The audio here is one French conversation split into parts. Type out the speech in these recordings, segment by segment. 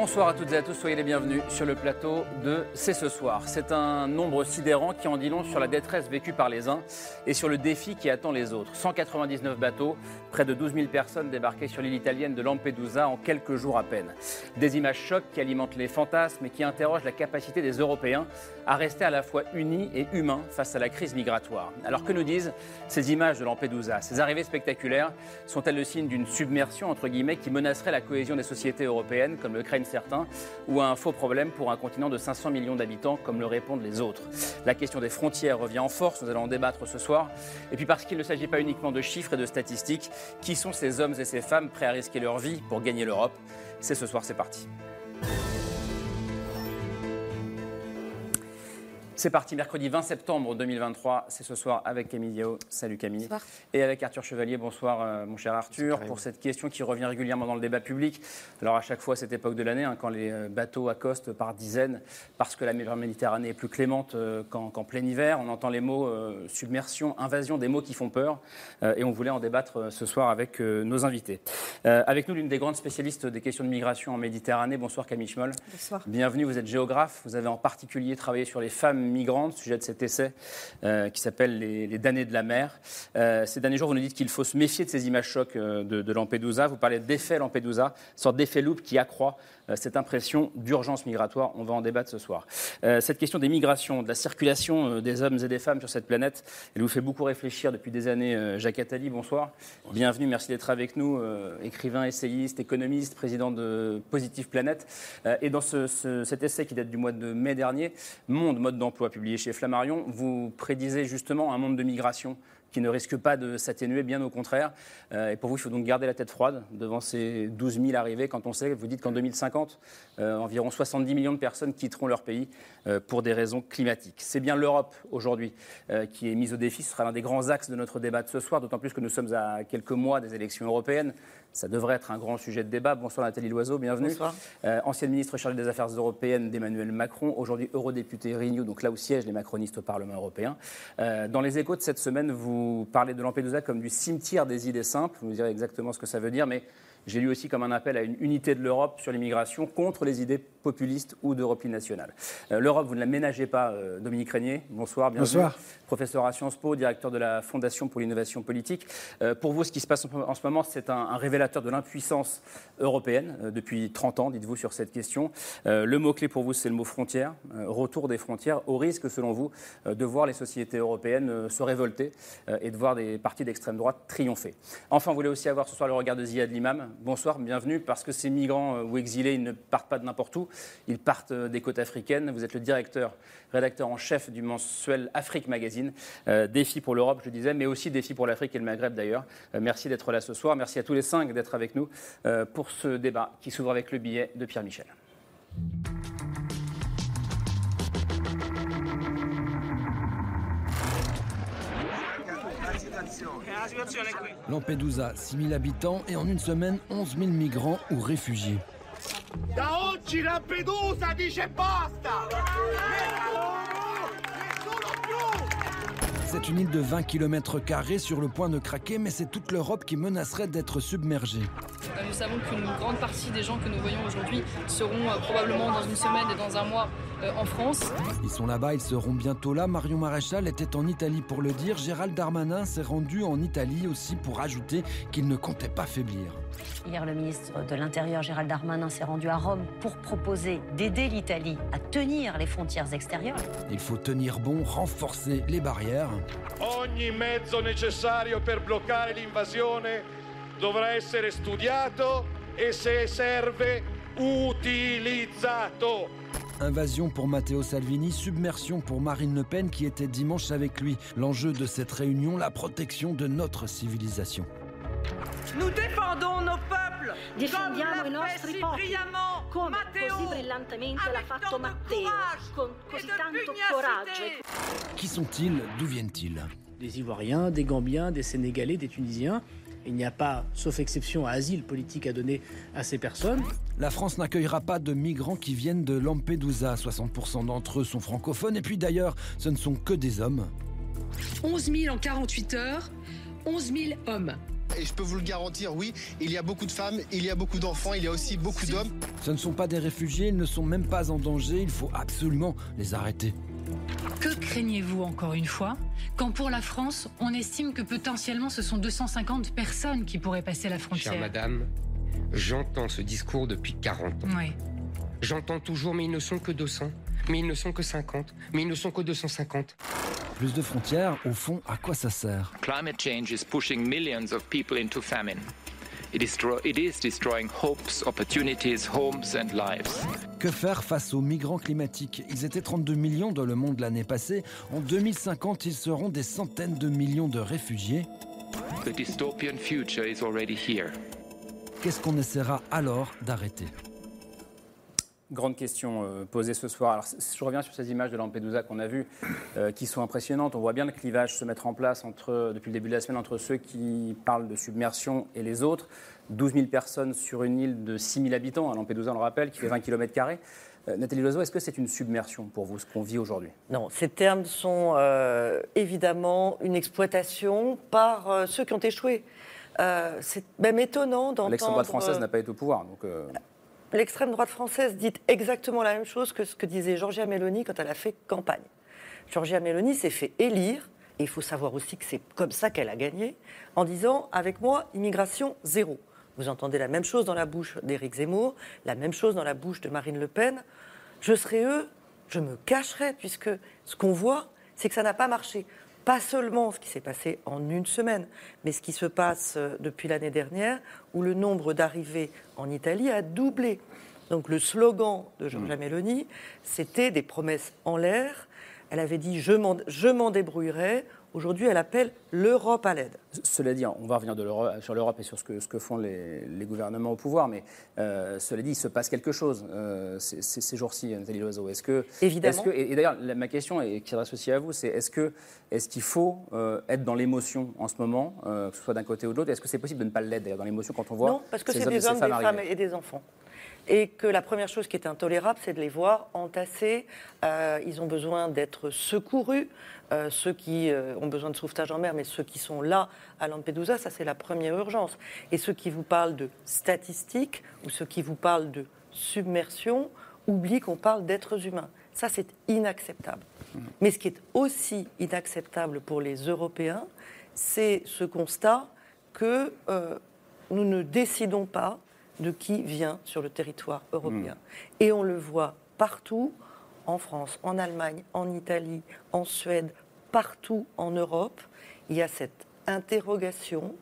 Bonsoir à toutes et à tous, soyez les bienvenus sur le plateau de C'est ce soir. C'est un nombre sidérant qui en dit long sur la détresse vécue par les uns et sur le défi qui attend les autres. 199 bateaux, près de 12 000 personnes débarquées sur l'île italienne de Lampedusa en quelques jours à peine. Des images chocs qui alimentent les fantasmes et qui interrogent la capacité des Européens à rester à la fois unis et humains face à la crise migratoire. Alors que nous disent ces images de Lampedusa? Ces arrivées spectaculaires sont-elles le signe d'une submersion entre guillemets qui menacerait la cohésion des sociétés européennes comme le craignent certains, ou un faux problème pour un continent de 500 millions d'habitants, comme le répondent les autres. La question des frontières revient en force, nous allons en débattre ce soir. Et puis parce qu'il ne s'agit pas uniquement de chiffres et de statistiques, qui sont ces hommes et ces femmes prêts à risquer leur vie pour gagner l'Europe? C'est ce soir, c'est parti. C'est parti, mercredi 20 septembre 2023. C'est ce soir avec Camille Diao. Salut Camille. Bonsoir. Et avec Arthur Chevalier. Bonsoir euh, mon cher Arthur. Pour cette question qui revient régulièrement dans le débat public. Alors à chaque fois, cette époque de l'année, hein, quand les euh, bateaux accostent par dizaines, parce que la mer Méditerranée est plus clémente euh, qu'en qu'en plein hiver, on entend les mots euh, submersion, invasion, des mots qui font peur. Euh, et on voulait en débattre euh, ce soir avec euh, nos invités. Euh, avec nous, l'une des grandes spécialistes des questions de migration en Méditerranée. Bonsoir Camille Schmoll. Bonsoir. Bienvenue, vous êtes géographe. Vous avez en particulier travaillé sur les femmes migrantes, sujet de cet essai euh, qui s'appelle les, les damnés de la mer. Euh, ces derniers jours, vous nous dites qu'il faut se méfier de ces images chocs euh, de, Lampedusa. Vous parlez d'effet Lampedusa, sorte d'effet loupe qui accroît cette impression d'urgence migratoire. On va en débattre ce soir. Euh, cette question des migrations, de la circulation euh, des hommes et des femmes sur cette planète, elle vous fait beaucoup réfléchir depuis des années. Euh, Jacques Attali, bonsoir. Bienvenue, merci d'être avec nous. euh, écrivain, essayiste, économiste, président de Positive Planète. Euh, et dans ce- ce- cet essai qui date du mois de mai dernier, Monde, mode d'emploi, publié chez Flammarion, vous prédisez justement un monde de migration qui ne risque pas de s'atténuer, bien au contraire. Euh, et pour vous, il faut donc garder la tête froide devant ces 12 000 arrivées, quand on sait, vous dites qu'en 2050, euh, environ 70 millions de personnes quitteront leur pays euh, pour des raisons climatiques. C'est bien l'Europe aujourd'hui qui est mise au défi. Ce sera l'un des grands axes de notre débat de ce soir, d'autant plus que nous sommes à quelques mois des élections européennes. Ça devrait être un grand sujet de débat. Bonsoir Nathalie Loiseau, bienvenue. Bonsoir. Euh, ancienne ministre chargée des Affaires européennes d'Emmanuel Macron, aujourd'hui eurodéputé Renew, donc là où siègent les macronistes au Parlement européen. Euh, dans les échos de cette semaine, vous parlez de Lampedusa comme du cimetière des idées simples. Vous nous direz exactement ce que ça veut dire, mais j'ai lu aussi comme un appel à une unité de l'Europe sur l'immigration contre les idées populistes ou de repli national. Euh, L'Europe, vous ne la ménagez pas, Dominique Régnier. Bonsoir, bienvenue. Bonsoir. Professeur à Sciences Po, directeur de la Fondation pour l'innovation politique. Euh, pour vous, ce qui se passe en, ce moment, c'est un, révélateur de l'impuissance européenne euh, depuis 30 ans, dites-vous, sur cette question. Euh, le mot-clé pour vous, c'est le mot frontière, retour des frontières, au risque, selon vous, de voir les sociétés européennes se révolter et de voir des partis d'extrême droite triompher. Enfin, vous voulez aussi avoir ce soir le regard de Ziad Limam. Bonsoir, bienvenue, parce que ces migrants ou exilés, ils ne partent pas de n'importe où, ils partent des côtes africaines. Vous êtes le directeur, rédacteur en chef du mensuel Afrique Magazine. Euh, défi pour l'Europe, je disais, mais aussi défi pour l'Afrique et le Maghreb d'ailleurs. Euh, merci d'être là ce soir. Merci à tous les cinq d'être avec nous euh, pour ce débat qui s'ouvre avec le billet de Pierre Michel. Lampedusa, 6000 habitants et en une semaine, 11 000 migrants ou réfugiés. Da oggi Lampedusa dice basta! Nessuno più! C'est une île de 20 km sur le point de craquer, mais c'est toute l'Europe qui menacerait d'être submergée. Euh, Nous savons qu'une grande partie des gens que nous voyons aujourd'hui seront euh, probablement dans une semaine et dans un mois euh, en France. Ils sont là-bas, ils seront bientôt là. Marion Maréchal était en Italie pour le dire. Gérald Darmanin s'est rendu en Italie aussi pour ajouter qu'il ne comptait pas faiblir. Hier, le ministre de l'Intérieur, Gérald Darmanin, s'est rendu à Rome pour proposer d'aider l'Italie à tenir les frontières extérieures. Il faut tenir bon, renforcer les barrières. Ogni mezzo necessario per bloccare l'invasione dovrà essere studiato e se serve utilizzato. Invasion pour Matteo Salvini, submersion pour Marine Le Pen qui était dimanche avec lui. L'enjeu de cette réunion, la protection de notre civilisation. Nous défendons nos peuples difendiamo i nostri popoli, come così brillantemente l'ha fatto Matteo, con così tanto coraggio. Qui sont-ils? D'où viennent-ils? Des Ivoiriens, des Gambiens, des Sénégalais, des Tunisiens. Il n'y a pas, sauf exception, asile politique à donner à ces personnes. La France n'accueillera pas de migrants qui viennent de Lampedusa. 60% d'entre eux sont francophones. Et puis d'ailleurs, ce ne sont que des hommes. 11 000 en 48 heures, 11 000 hommes. Et je peux vous le garantir, oui, il y a beaucoup de femmes, il y a beaucoup d'enfants, il y a aussi beaucoup d'hommes. Ce ne sont pas des réfugiés, ils ne sont même pas en danger. Il faut absolument les arrêter. Que craignez-vous encore une fois quand pour la France, on estime que potentiellement ce sont 250 personnes qui pourraient passer la frontière? Chère madame, j'entends ce discours depuis 40 ans. Oui. J'entends toujours, mais ils ne sont que 200, mais ils ne sont que 50, mais ils ne sont que 250. Plus de frontières, au fond, à quoi ça sert? Climate change is pushing millions of people into famine. It is, it is destroying hopes, opportunities, homes and lives. Que faire face aux migrants climatiques? Ils étaient 32 millions dans le monde l'année passée. En 2050, ils seront des centaines de millions de réfugiés. The dystopian future is already here. Qu'est-ce qu'on essaiera alors d'arrêter? Grande question euh, posée ce soir. Alors, je reviens sur ces images de Lampedusa qu'on a vues, euh, qui sont impressionnantes. On voit bien le clivage se mettre en place entre, depuis le début de la semaine entre ceux qui parlent de submersion et les autres. 12 000 personnes sur une île de 6 000 habitants, à Lampedusa, on le rappelle, qui fait 20 km. Euh, Nathalie Loiseau, est-ce que c'est une submersion pour vous, ce qu'on vit aujourd'hui? Non, ces termes sont euh, évidemment une exploitation par ceux qui ont échoué. Euh, c'est même étonnant d'entendre. Droite française n'a pas été au pouvoir. Donc, L'extrême droite française dit exactement la même chose que ce que disait Georgia Meloni quand elle a fait campagne. Georgia Meloni s'est fait élire, et il faut savoir aussi que c'est comme ça qu'elle a gagné, en disant Avec moi, immigration zéro. Vous entendez la même chose dans la bouche d'Éric Zemmour, la même chose dans la bouche de Marine Le Pen. Je serais eux, je me cacherais, puisque ce qu'on voit, c'est que ça n'a pas marché. Pas seulement ce qui s'est passé en une semaine, mais ce qui se passe depuis l'année dernière, où le nombre d'arrivées en Italie a doublé. Donc le slogan de Georgia Meloni, c'était des promesses en l'air. Elle avait dit je m'en débrouillerai. Aujourd'hui, elle appelle l'Europe à l'aide. Cela dit, on va revenir de sur l'Europe et sur ce que, ce que font les, les, gouvernements au pouvoir, mais euh, cela dit, il se passe quelque chose euh, ces, ces jours-ci, Nathalie Loiseau. Est-ce que, Évidemment. Est que, et, et d'ailleurs, ma question, et qui s'adresse aussi à vous, c'est est-ce qu'il est qu'il faut euh, être dans l'émotion en ce moment, que ce soit d'un côté ou de l'autre? Est-ce que c'est possible de ne pas l'être d'ailleurs dans l'émotion quand on voit Non, parce que c'est hommes des hommes, des femmes et des enfants et que la première chose qui est intolérable, c'est de les voir entassés. Euh, ils ont besoin d'être secourus. Euh, ceux qui euh, ont besoin de sauvetage en mer, mais ceux qui sont là à Lampedusa, ça c'est la première urgence. Et ceux qui vous parlent de statistiques ou ceux qui vous parlent de submersion oublient qu'on parle d'êtres humains. Ça c'est inacceptable. Mais ce qui est aussi inacceptable pour les Européens, c'est ce constat que nous ne décidons pas de qui vient sur le territoire européen. Mmh. Et on le voit partout, en France, en Allemagne, en Italie, en Suède, partout en Europe, il y a cette interrogation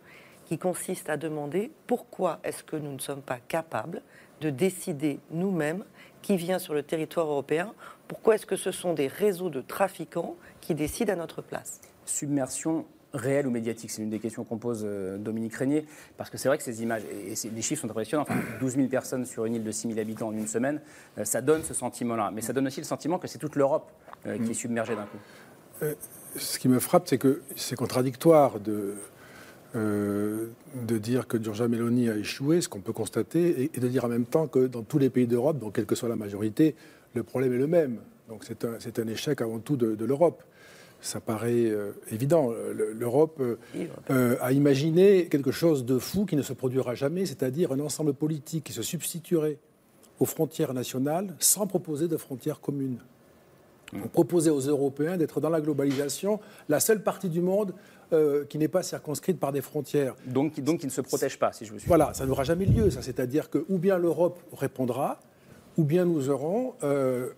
qui consiste à demander pourquoi est-ce que nous ne sommes pas capables de décider nous-mêmes qui vient sur le territoire européen, pourquoi est-ce que ce sont des réseaux de trafiquants qui décident à notre place? Submersion réel ou médiatique C'est une des questions qu'on pose euh, Dominique Régnier, parce que c'est vrai que ces images, et, les chiffres sont impressionnants, enfin, 12 000 personnes sur une île de 6 000 habitants en une semaine, euh, ça donne ce sentiment-là. Mais ça donne aussi le sentiment que c'est toute l'Europe euh, qui est submergée d'un coup. Ce qui me frappe, c'est que c'est contradictoire de, de dire que Giorgia Meloni a échoué, ce qu'on peut constater, et, de dire en même temps que dans tous les pays d'Europe, donc quelle que soit la majorité, le problème est le même. Donc c'est un, un, échec avant tout de l'Europe ça paraît euh, évident. L'Europe euh, a imaginé quelque chose de fou qui ne se produira jamais, c'est-à-dire un ensemble politique qui se substituerait aux frontières nationales sans proposer de frontières communes. On proposait aux Européens d'être dans la globalisation la seule partie du monde euh, qui n'est pas circonscrite par des frontières. Donc, donc qui ne se protège pas, si je me suis Voilà, ça n'aura jamais lieu, ça. C'est-à-dire que ou bien l'Europe répondra, ou bien nous aurons euh,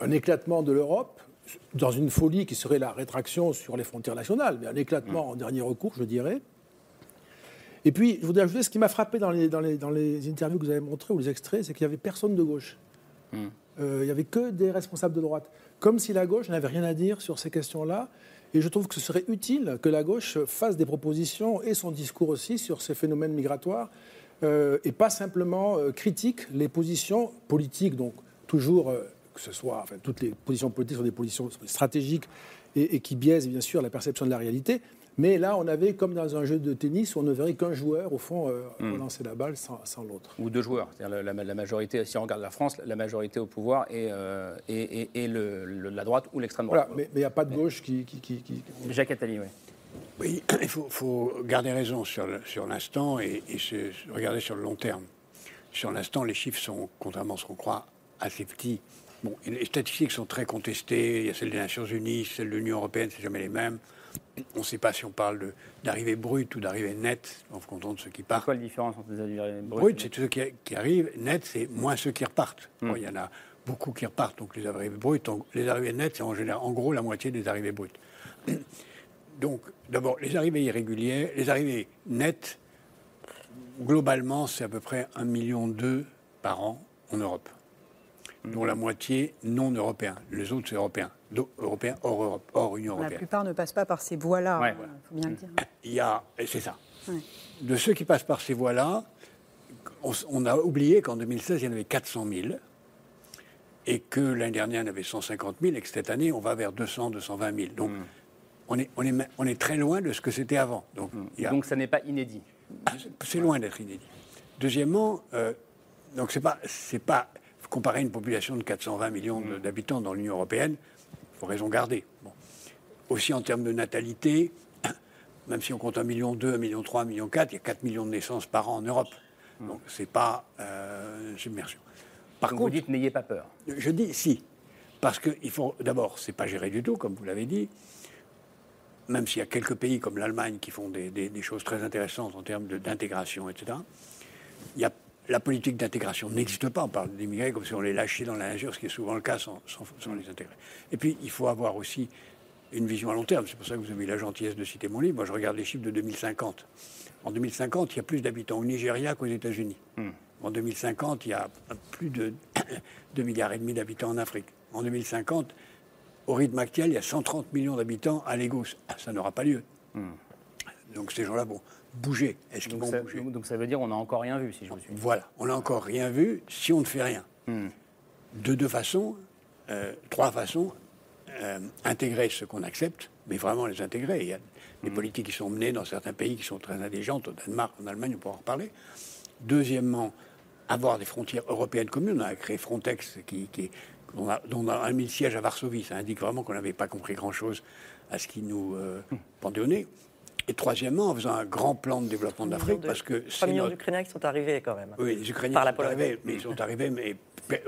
un éclatement de l'Europe dans une folie qui serait la rétraction sur les frontières nationales, mais un éclatement en dernier recours, je dirais. Et puis, je voudrais ajouter ce qui m'a frappé dans les, dans, les, dans les, interviews que vous avez montrées ou les extraits, c'est qu'il n'y avait personne de gauche. Mm. Euh, il n'y avait que des responsables de droite. Comme si la gauche n'avait rien à dire sur ces questions-là. Et je trouve que ce serait utile que la gauche fasse des propositions et son discours aussi sur ces phénomènes migratoires euh, et pas simplement euh, critique les positions politiques, donc toujours, que ce soit, enfin, toutes les positions politiques sont des positions stratégiques et, et qui biaisent bien sûr la perception de la réalité. Mais là, on avait comme dans un jeu de tennis où on ne verrait qu'un joueur, au fond, euh, Hmm. relancer la balle sans, sans l'autre. Ou deux joueurs. C'est-à-dire la, la- la majorité, si on regarde la France, la majorité au pouvoir est, euh, est- est- est le- le- la droite ou l'extrême droite. Voilà, mais il n'y a pas de gauche qui. qui, qui- qui- Jacques Attali, oui. Oui, il faut, faut garder raison sur le- sur l'instant et, et se regarder sur le long terme. Sur l'instant, les chiffres sont, contrairement à ce qu'on croit, assez petits. Bon, les statistiques sont très contestées. Il y a celles des Nations Unies, celles de l'Union européenne, c'est jamais les mêmes. On ne sait pas si on parle d'arrivée brute ou d'arrivée nette, en comptant de ceux qui C'est partent. quoi la différence entre les arrivées brutes Brut, c'est ceux qui, qui arrivent. Net, c'est moins ceux qui repartent. Hmm. Bon, il y en a beaucoup qui repartent. Donc les arrivées brutes, les arrivées nettes, c'est en général, en gros, la moitié des arrivées brutes. Donc, d'abord, les arrivées irrégulières, les arrivées nettes, globalement, c'est à peu près 1,2 million par an en Europe, dont la moitié non européens. Les autres, c'est européens. Européens hors Europe, hors Union La européenne. plupart ne passent pas par ces voies-là, Ouais. il faut bien le dire. Il y a, et c'est ça. Ouais. De ceux qui passent par ces voies-là, on, a oublié qu'en 2016, il y en avait 400 000 et que l'année dernière, il y en avait 150 000 et que cette année, on va vers 200, 220 000. Donc, on, est, on, est, on est très loin de ce que c'était avant. Donc, il y a- Donc ça n'est pas inédit. c'est loin d'être inédit. Deuxièmement, euh, donc c'est pas, c'est pas comparer une population de 420 millions de- d'habitants dans l'Union européenne, il faut raison garder. Bon. Aussi en termes de natalité, même si on compte 1,2 million, 1,3 million, 1,4 million, il y a 4 millions de naissances par an en Europe. Donc c'est pas euh, une submersion. Par Donc contre, vous dites n'ayez pas peur. je dis si, parce que il faut d'abord, c'est pas géré du tout, comme vous l'avez dit. Même s'il y a quelques pays comme l'Allemagne qui font des, des- des choses très intéressantes en termes d'intégration, etc. Il y a, la politique d'intégration n'existe pas. On parle d'immigrés comme si on les lâchait dans la nature, ce qui est souvent le cas sans, sans- sans les intégrer. Et puis, il faut avoir aussi une vision à long terme. C'est pour ça que vous avez eu la gentillesse de citer mon livre. Moi, je regarde les chiffres de 2050. En 2050, il y a plus d'habitants au Nigeria qu'aux États-Unis. En 2050, il y a plus de 2 milliards et demi d'habitants en Afrique. En 2050, au rythme actuel, il y a 130 millions d'habitants à Lagos. Ça n'aura pas lieu. Donc ces gens-là vont bouger. Est-ce qu'ils vont ça, bouger donc ça veut dire on n'a encore rien vu, si je vous suis. Voilà, on n'a encore rien vu si on ne fait rien. De deux façons, euh, trois façons, euh, intégrer ce qu'on accepte, mais vraiment les intégrer. Il y a des politiques qui sont menées dans certains pays qui sont très intelligentes, au Danemark, en Allemagne, on pourra en reparler. Deuxièmement, avoir des frontières européennes communes. On a créé Frontex, qui, dont, on a, dont on a un mille sièges à Varsovie. Ça indique vraiment qu'on n'avait pas compris grand-chose à ce qui nous euh, pendait au nez. Et troisièmement, en faisant un grand plan de développement de l'Afrique, parce que 3 c'est millions notre- d'Ukrainiens qui sont arrivés quand même. oui, les Ukrainiens Par la sont Pologne. arrivés, mais ils sont arrivés, mais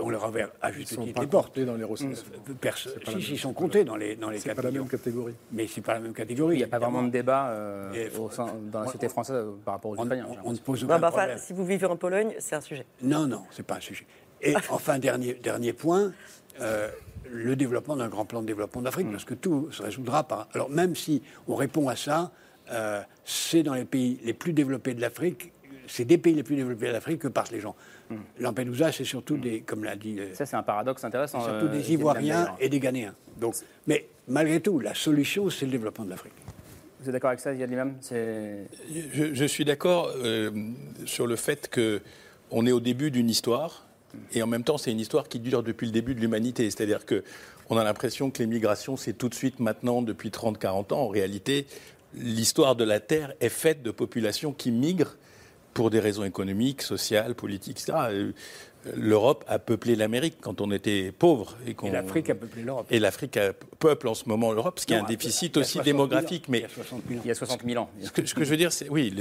on leur avait à juste sont titre les portes. comptés dans les ressources. Euh, la Si, même- si, ils sont comptés dans les, dans les C'est 4 pas la même catégorie. Mais c'est pas la même catégorie. Il n'y a pas vraiment de débat euh, Et au sein- dans la société française euh, par rapport aux Ukrainiens. on- on ne pose aucun si vous vivez en Pologne, c'est un sujet. Non, non, c'est pas un sujet. Et enfin, dernier, dernier point, euh, le développement d'un grand plan de développement d'Afrique, Mm. parce que tout se résoudra par. Alors, même si on répond à ça, euh, c'est dans les pays les plus développés de l'Afrique, c'est des pays les plus développés de l'Afrique que partent les gens. Lampedusa, c'est surtout des, comme l'a dit. euh. Ça, c'est un paradoxe intéressant. surtout euh, des Guillaume Ivoiriens et des Ghanéens. Donc, mais malgré tout, la solution, c'est le développement de l'Afrique. Vous êtes d'accord avec ça, Ziad Limam? C'est Je, je suis d'accord euh, sur le fait que on est au début d'une histoire et en même temps c'est une histoire qui dure depuis le début de l'humanité. C'est-à-dire que on a l'impression que l'immigration c'est tout de suite maintenant depuis 30-40 ans. En réalité, l'histoire de la Terre est faite de populations qui migrent pour des raisons économiques, sociales, politiques, etc. Euh, L'Europe a peuplé l'Amérique quand on était pauvre. Et, qu'on- Et l'Afrique a peuplé l'Europe. Et l'Afrique a- peuple en ce moment l'Europe, ce qui est un il y a déficit 60 aussi 000 ans. démographique. Mais Il y a 60 000 ans. Il y a 60 000 ans. ce que, ce que je veux dire, c'est oui,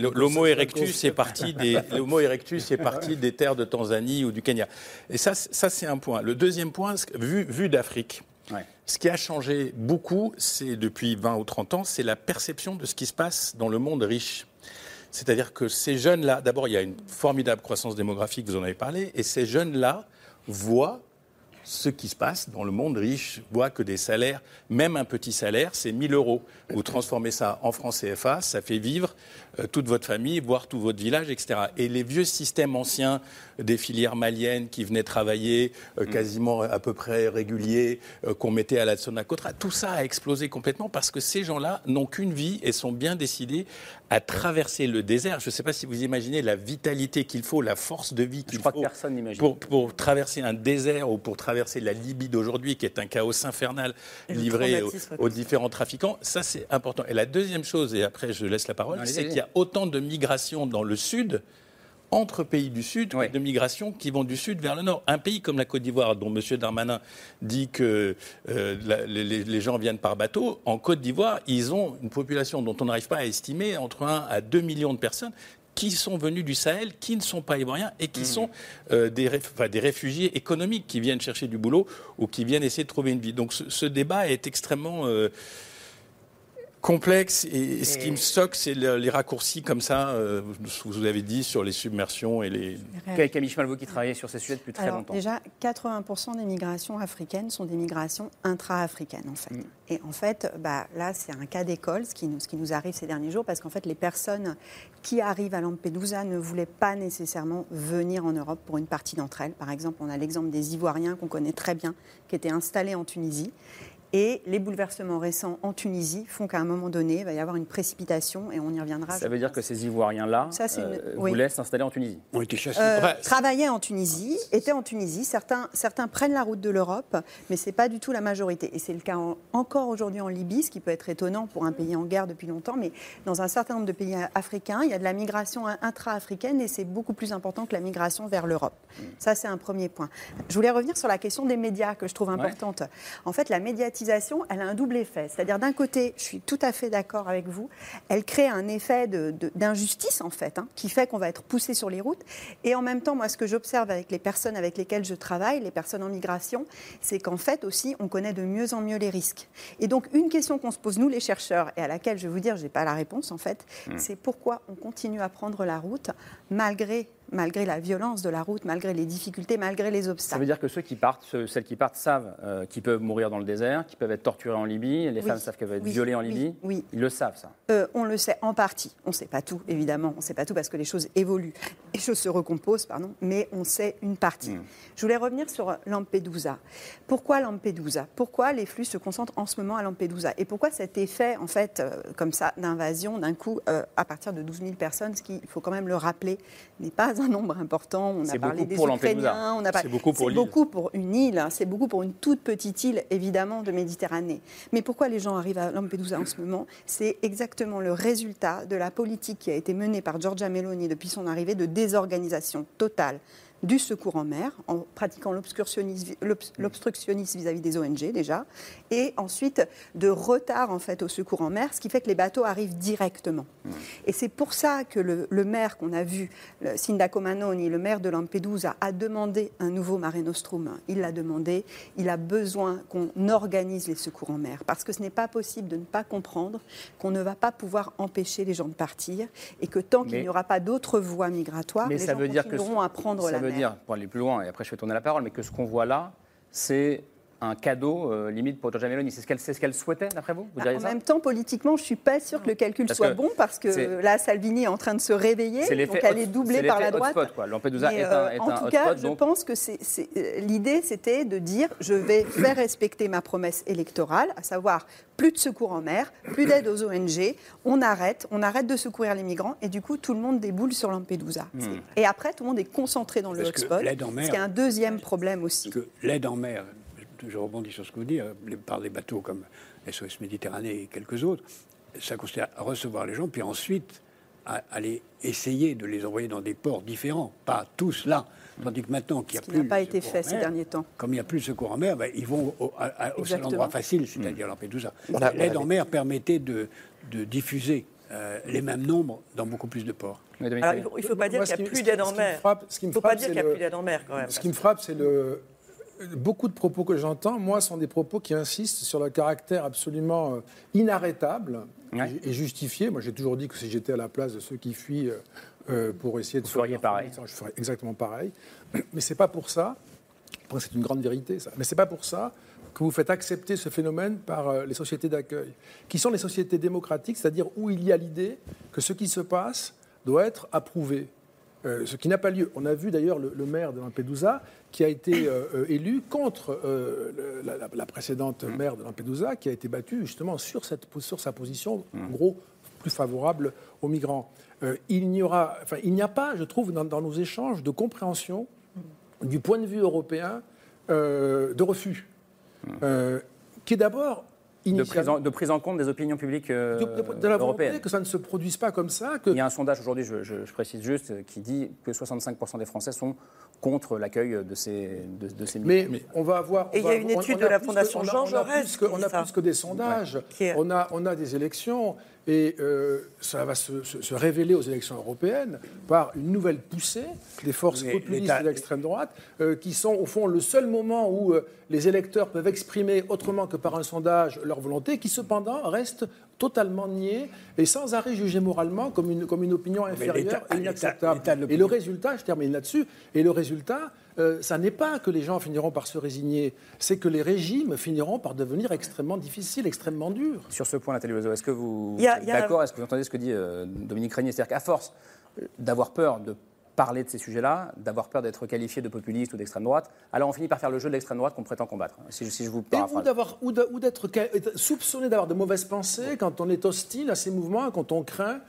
l'Homo erectus est parti des l'Homo erectus est parti des terres de Tanzanie ou du Kenya. Et ça, c'est- ça c'est un point. Le deuxième point, vu d'Afrique, ce qui a changé beaucoup, c'est depuis 20 ou 30 ans, c'est la perception de ce qui se passe dans le monde riche. C'est-à-dire que ces jeunes-là, d'abord, il y a une formidable croissance démographique, vous en avez parlé, et ces jeunes-là voient ce qui se passe dans le monde riche voit que des salaires, même un petit salaire, c'est 1000 euros. Vous transformez ça en francs CFA, ça fait vivre euh, toute votre famille, voire tout votre village, etc. Et les vieux systèmes anciens des filières maliennes qui venaient travailler euh, Mm. quasiment à peu près réguliers, euh, qu'on mettait à la Sonacotra, tout ça a explosé complètement parce que ces gens-là n'ont qu'une vie et sont bien décidés à traverser le désert. Je ne sais pas si vous imaginez la vitalité qu'il faut, la force de vie qu'il crois faut que personne n'imagine. pour, pour traverser un désert ou pour traverser la Libye d'aujourd'hui, qui est un chaos infernal livré aux, aux différents trafiquants. Ça, c'est important. Et la deuxième chose, et après je laisse la parole, c'est qu'il y a autant de migrations dans le sud entre pays du Sud de migrations qui vont du Sud vers le Nord. Un pays comme la Côte d'Ivoire, dont M. Darmanin dit que euh, la- les, gens viennent par bateau, en Côte d'Ivoire, ils ont une population dont on n'arrive pas à estimer entre 1 à 2 millions de personnes qui sont venus du Sahel, qui ne sont pas ivoiriens et qui sont euh, des, réf- enfin, des réfugiés économiques qui viennent chercher du boulot ou qui viennent essayer de trouver une vie. Donc ce, ce débat est extrêmement euh, complexe et, ce qui me choque, c'est le- les raccourcis comme ça, euh, vous avez dit, sur les submersions et les... Camille Schmalvo qui travaillait sur ces sujets depuis très Alors, longtemps. Déjà, 80% des migrations africaines sont des migrations intra-africaines, en fait. Mm. Et en fait, bah, là, c'est un cas d'école, ce, qui nous- ce qui nous arrive ces derniers jours, parce qu'en fait, les personnes qui arrivent à Lampedusa ne voulaient pas nécessairement venir en Europe pour une partie d'entre elles. Par exemple, on a l'exemple des Ivoiriens qu'on connaît très bien, qui étaient installés en Tunisie. Et les bouleversements récents en Tunisie font qu'à un moment donné, il va y avoir une précipitation, et on y reviendra. Ça veut dire que ces Ivoiriens-là une- euh, oui. voulaient s'installer en Tunisie. ont été chassés. Euh, travaillaient en Tunisie, étaient en Tunisie. Certains, certains prennent la route de l'Europe, mais ce n'est pas du tout la majorité. Et c'est le cas en- encore aujourd'hui en Libye, ce qui peut être étonnant pour un pays en guerre depuis longtemps. Mais dans un certain nombre de pays africains, il y a de la migration intra-africaine et c'est beaucoup plus important que la migration vers l'Europe. Ça, c'est un premier point. Je voulais revenir sur la question des médias que je trouve importante. En fait, la médiatisation, elle a un double effet. C'est-à-dire, d'un côté, je suis tout à fait d'accord avec vous, elle crée un effet d'injustice, en fait, hein, qui fait qu'on va être poussé sur les routes. Et en même temps, moi, ce que j'observe avec les personnes avec lesquelles je travaille, les personnes en migration, c'est qu'en fait aussi, on connaît de mieux en mieux les risques. Et donc, une question qu'on se pose, nous, les chercheurs, et à laquelle je vais vous dire, je n'ai pas la réponse, en fait, Hmm. c'est pourquoi on continue à prendre la route malgré, malgré la violence de la route, malgré les difficultés, malgré les Ça obstacles. veut dire que ceux qui partent, ceux- celles qui partent savent euh, qu'ils peuvent mourir dans le désert, qu'ils peuvent être torturés en Libye, les Oui, femmes savent qu'elles vont être oui, violées en oui, Libye. oui. Ils le savent, ça. Euh, on le sait en partie. On ne sait pas tout, évidemment. On ne sait pas tout parce que les choses évoluent. Les choses se recomposent, pardon. Mais on sait une partie. Hmm. Je voulais revenir sur Lampedusa. Pourquoi Lampedusa? Pourquoi les flux se concentrent en ce moment à Lampedusa? Et pourquoi cet effet, en fait, euh, comme ça, d'invasion d'un coup euh, à partir de 12 000 personnes, ce qui, il faut quand même le rappeler, n'est pas un nombre important. On a C'est parlé des. Ukrainiens. On a pas- C'est beaucoup pour C'est l'île. beaucoup pour une île. hein. C'est beaucoup pour une toute petite île, évidemment, de Méditerranée. Mais pourquoi les gens arrivent à Lampedusa en ce moment? C'est exactement le résultat de la politique qui a été menée par Giorgia Meloni depuis son arrivée de désorganisation totale du secours en mer, en pratiquant l'obs- l'obstructionnisme vis-à-vis des ONG déjà, et ensuite de retard en fait au secours en mer, ce qui fait que les bateaux arrivent directement. Et c'est pour ça que le, le maire qu'on a vu, le Sindaco Manoni, le maire de Lampedusa, a demandé un nouveau Mare Nostrum. Il l'a demandé. Il a besoin qu'on organise les secours en mer. Parce que ce n'est pas possible de ne pas comprendre qu'on ne va pas pouvoir empêcher les gens de partir et que tant qu'il n'y aura pas d'autres voies migratoires, Mais les ça gens veut dire que à prendre ça la veut dire, pour aller plus loin, et après je vais tourner la parole, mais que ce qu'on voit là, c'est un cadeau euh, limite pour Giorgia Meloni. C'est ce qu'elle c'est ce qu'elle souhaitait, d'après vous? Vous Bah, diriez en ça? même temps, politiquement, je suis pas sûre que le calcul Parce soit bon parce que c'est- là, Salvini est en train de se réveiller, C'est donc elle est doublée c'est par la l'effet droite. hotspot, quoi. Lampedusa Mais, est un- euh, est en un tout cas, je pense que c'est- c'est- euh, l'idée, c'était de dire je vais faire respecter ma promesse électorale, à savoir plus de secours en mer, plus d'aide aux ONG, on arrête, on arrête de secourir les migrants et du coup, tout le monde déboule sur Lampedusa. Hmm. C'est- Et après, tout le monde est concentré dans le hotspot, l'aide en mer- ce qui est un deuxième problème aussi. que l'aide en mer, je- rebondis sur ce que vous dites, les- par des bateaux comme SOS Méditerranée et quelques autres, ça consiste à recevoir les gens, puis ensuite à aller essayer de les envoyer dans des ports différents, pas tous là. Tandis que maintenant qu'il n'y a qui plus n'a pas été fait en ces derniers temps. Comme il n'y a plus de secours en mer, ben, ils vont au, à- au seul endroit facile, c'est-à-dire Lampedusa. Voilà. L'aide en mer permettait de, de diffuser euh, les mêmes nombres dans beaucoup plus de ports. Alors, il ne faut pas dire qu'il n'y a plus d'aide en mer. frappe- ce qui Il me ne faut pas frappe, dire c'est qu'il n'y a le- plus d'aide en mer quand même. Ce qui me frappe, c'est le. Beaucoup de propos que j'entends, moi, sont des propos qui insistent sur le caractère absolument euh, inarrêtable et- et justifié. Moi, j'ai toujours dit que si j'étais à la place de ceux qui fuient euh, euh, pour essayer de. Vous feriez pareil. Je ferais exactement pareil. Mais c'est pas pour ça que c'est une grande vérité, ça. Mais c'est pas pour ça que vous faites accepter ce phénomène par euh, les sociétés d'accueil, qui sont les sociétés démocratiques, c'est-à-dire où il y a l'idée que ce qui se passe doit être approuvé. Euh, ce qui n'a pas lieu. On a vu d'ailleurs le, le maire de Lampedusa qui a été euh, euh, élu contre euh, la, la- la précédente maire de Lampedusa, qui a été battue justement sur, cette, sur sa position, en gros, plus favorable aux migrants. Il n'y aura, enfin, il n'y a pas, je trouve, dans, dans nos échanges de compréhension du point de vue européen de refus, euh, qui est d'abord De prise, en, de prise en compte des opinions publiques euh, de, de- la européennes. que ça ne se produise pas comme ça. Que... Il y a un sondage aujourd'hui, je, je- je précise juste, euh, qui dit que 65% des Français sont contre l'accueil de ces, de, de ces Mais, on va avoir. Et il y a une étude on de a la Fondation que- on a- Jean on a Jaurès plus que- qui On a plus que des sondages. On, a, on a des élections. Et euh, ça va se, se- se révéler aux élections européennes par une nouvelle poussée des forces Mais populistes de l'extrême droite, euh, qui sont au fond le seul moment où euh, les électeurs peuvent exprimer autrement que par un sondage leur volonté, qui cependant reste totalement niée et sans arrêt jugée moralement comme une, comme une opinion inférieure et inacceptable. Et le résultat, je termine là-dessus, et le résultat, euh, ça n'est pas que les gens finiront par se résigner, c'est que les régimes finiront par devenir extrêmement difficiles, extrêmement durs. Sur ce point, Nathalie Loiseau, est-ce que vous êtes d'accord Est-ce que vous entendez ce que dit euh, Dominique Régnier? C'est-à-dire qu'à force euh, d'avoir peur de parler de ces sujets-là, d'avoir peur d'être qualifié de populiste ou d'extrême droite, alors on finit par faire le jeu de l'extrême droite qu'on prétend combattre. Si, je- si je vous paraphrase. d'avoir- ou d'être soupçonné d'avoir de mauvaises pensées quand on est hostile à ces mouvements, quand on craint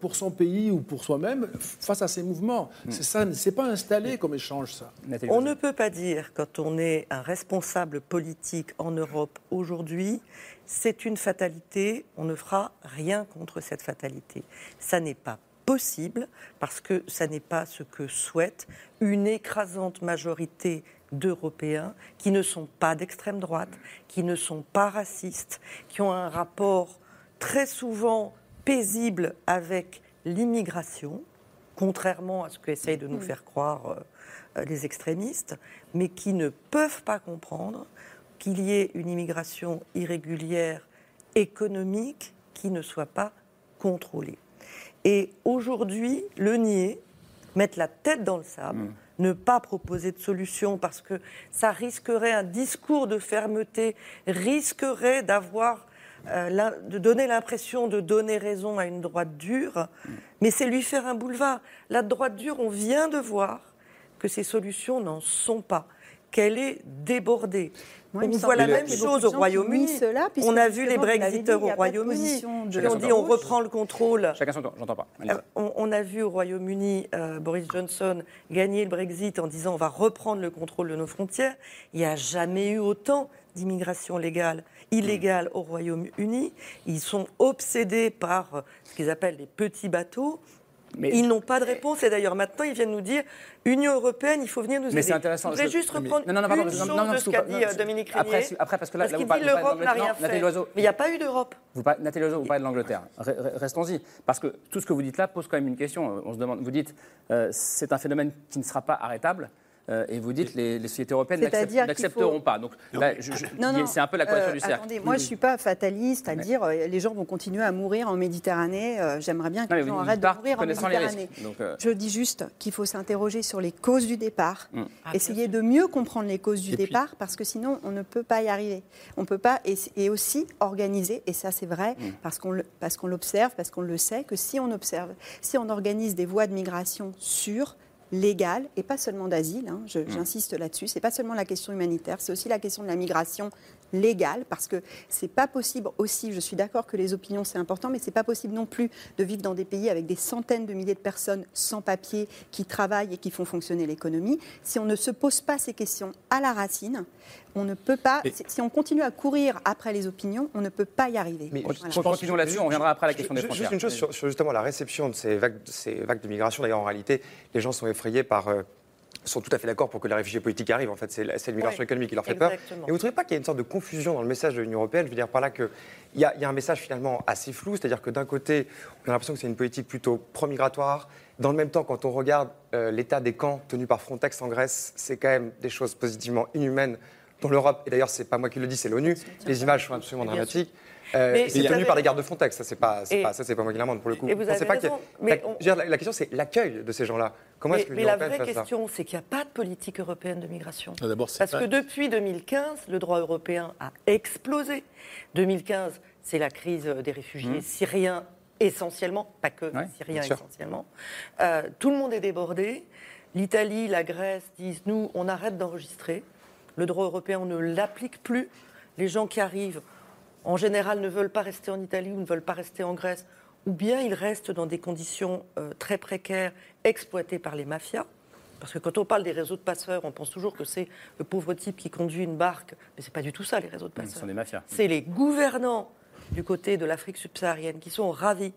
pour son pays ou pour soi-même face à ces mouvements. C'est ça, c'est pas installé comme échange, ça. On ne peut pas dire, quand on est un responsable politique en Europe aujourd'hui, c'est une fatalité, on ne fera rien contre cette fatalité. Ça n'est pas possible parce que ça n'est pas ce que souhaite une écrasante majorité d'Européens qui ne sont pas d'extrême droite, qui ne sont pas racistes, qui ont un rapport très souvent paisible avec l'immigration, contrairement à ce qu'essayent de nous faire croire euh, euh, les extrémistes, mais qui ne peuvent pas comprendre qu'il y ait une immigration irrégulière économique qui ne soit pas contrôlée. Et aujourd'hui, le nier, mettre la tête dans le sable, ne pas proposer de solution parce que ça risquerait un discours de fermeté, risquerait d'avoir euh, de donner l'impression de donner raison à une droite dure, mais c'est lui faire un boulevard. La droite dure, on vient de voir que ces solutions n'en sont pas, qu'elle est débordée. Moi, on voit la même chose au Royaume-Uni. On a vu les Brexiteurs au Royaume-Uni ont dit on reprend le contrôle. Chacun son tour, j'entends pas. Euh, on, on a vu au Royaume-Uni euh, Boris Johnson gagner le Brexit en disant on va reprendre le contrôle de nos frontières. Il n'y a jamais eu autant d'immigration légale, illégale au Royaume-Uni. Ils sont obsédés par euh, ce qu'ils appellent les petits bateaux. Mais- Ils n'ont pas de réponse et d'ailleurs maintenant ils viennent nous dire Union européenne, il faut venir nous aider. Mais c'est intéressant. Je voudrais juste reprendre non, non, pardon, une non, chose non, non, de ce qu'a dit non, euh, Dominique après, Régnier. si- après, parce que là- parce là, vous parlez- l'Europe n'a rien Non, fait. Loiseau. Mais il n'y a pas eu d'Europe. Vous parlez- Nathalie Loiseau, vous parlez de l'Angleterre. Re- re- Restons-y. Parce que tout ce que vous dites là pose quand même une question. On se demande, vous dites, euh, c'est un phénomène qui ne sera pas arrêtable. Euh, et vous dites, les, les sociétés européennes n'accepteront faut- pas. Donc je- je- c'est un peu la quadrature Euh, du cercle. Attendez, moi je ne suis pas fataliste à dire euh, les gens vont continuer à mourir en Méditerranée. euh, J'aimerais bien que mais les gens arrêtent de mourir en Méditerranée. Donc, euh, Je dis juste qu'il faut s'interroger sur les causes du départ, Mm. Ah, essayer de mieux comprendre les causes du Et puis- départ, parce que sinon on ne peut pas y arriver. On peut pas, et, et aussi organiser, et ça c'est vrai, Mm. parce qu'on le- parce qu'on l'observe, parce qu'on le sait, que si on observe, si on organise des voies de migration sûres, légales, et pas seulement d'asile, hein, je- j'insiste là-dessus, c'est pas seulement la question humanitaire, c'est aussi la question de la migration légale, parce que c'est pas possible aussi, je suis d'accord que les opinions c'est important, mais c'est pas possible non plus de vivre dans des pays avec des centaines de milliers de personnes sans papier qui travaillent et qui font fonctionner l'économie. Si on ne se pose pas ces questions à la racine, on ne peut pas, si- si on continue à courir après les opinions, on ne peut pas y arriver. Mais Voilà. je pense- Continuons là-dessus, on reviendra après à la question des frontières. Juste une chose sur, sur justement la réception de ces vagues, ces vagues de migration. D'ailleurs, en réalité, les gens sont effrayés par. euh, sont tout à fait d'accord pour que les réfugiés politiques arrivent. En fait, c'est l'immigration Oui, économique qui leur fait peur. Et vous ne trouvez pas qu'il y a une sorte de confusion dans le message de l'Union européenne? Je veux dire par là qu'il y, a- y a un message finalement assez flou, c'est-à-dire que d'un côté, on a l'impression que c'est une politique plutôt pro-migratoire. Dans le même temps, quand on regarde euh, l'état des camps tenus par Frontex en Grèce, c'est quand même des choses positivement inhumaines dans l'Europe, et d'ailleurs, c'est pas moi qui le dis, c'est l'ONU, les images sont absolument sûr. Euh, Mais c'est tenu avez- par les gardes de Frontex, ça c'est pas, Et- pas, ça c'est pas moi qui l'invente pour le coup. et vous avez pas a- raison, mais la, on- question c'est l'accueil de ces gens-là. Comment est-ce Mais, que mais l'Union la vraie question, c'est qu'il n'y a pas de politique européenne de migration. Ah, Parce pas- que depuis 2015, le droit européen a explosé. 2015, c'est la crise des réfugiés Mmh. syriens essentiellement, pas que Ouais, syriens essentiellement. Euh, tout le monde est débordé. L'Italie, la Grèce disent nous, on arrête d'enregistrer. Le droit européen, on ne l'applique plus. Les gens qui arrivent, en général, ne veulent pas rester en Italie ou ne veulent pas rester en Grèce, ou bien ils restent dans des conditions euh, très précaires, exploitées par les mafias. Parce que quand on parle des réseaux de passeurs, on pense toujours que c'est le pauvre type qui conduit une barque, mais c'est pas du tout ça les réseaux de Ce passeurs. sont des mafias. C'est les gouvernants du côté de l'Afrique subsaharienne qui sont ravis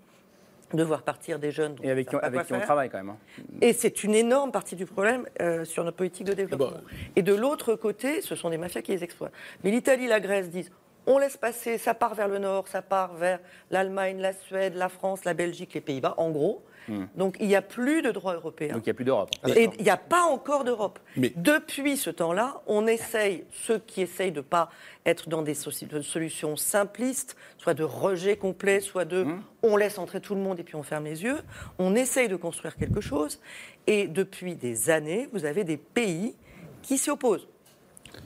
de voir partir des jeunes. Et avec qui, on- avec qui travaille quand même. hein. Et c'est une énorme partie du problème euh, sur notre politique de développement. Et de l'autre côté, ce sont des mafias qui les exploitent. Mais l'Italie, la Grèce disent on laisse passer, ça part vers le nord, ça part vers l'Allemagne, la Suède, la France, la Belgique, les Pays-Bas, en gros. Hmm. Donc il n'y a plus de droit européen. Donc il n'y a plus d'Europe. Et il n'y a pas encore d'Europe. Mais- Depuis ce temps-là, on essaye, ceux qui essayent de ne pas être dans des de solutions simplistes, soit de rejet complet, soit de on laisse entrer tout le monde et puis on ferme les yeux, on essaye de construire quelque chose. Et depuis des années, vous avez des pays qui s'y opposent.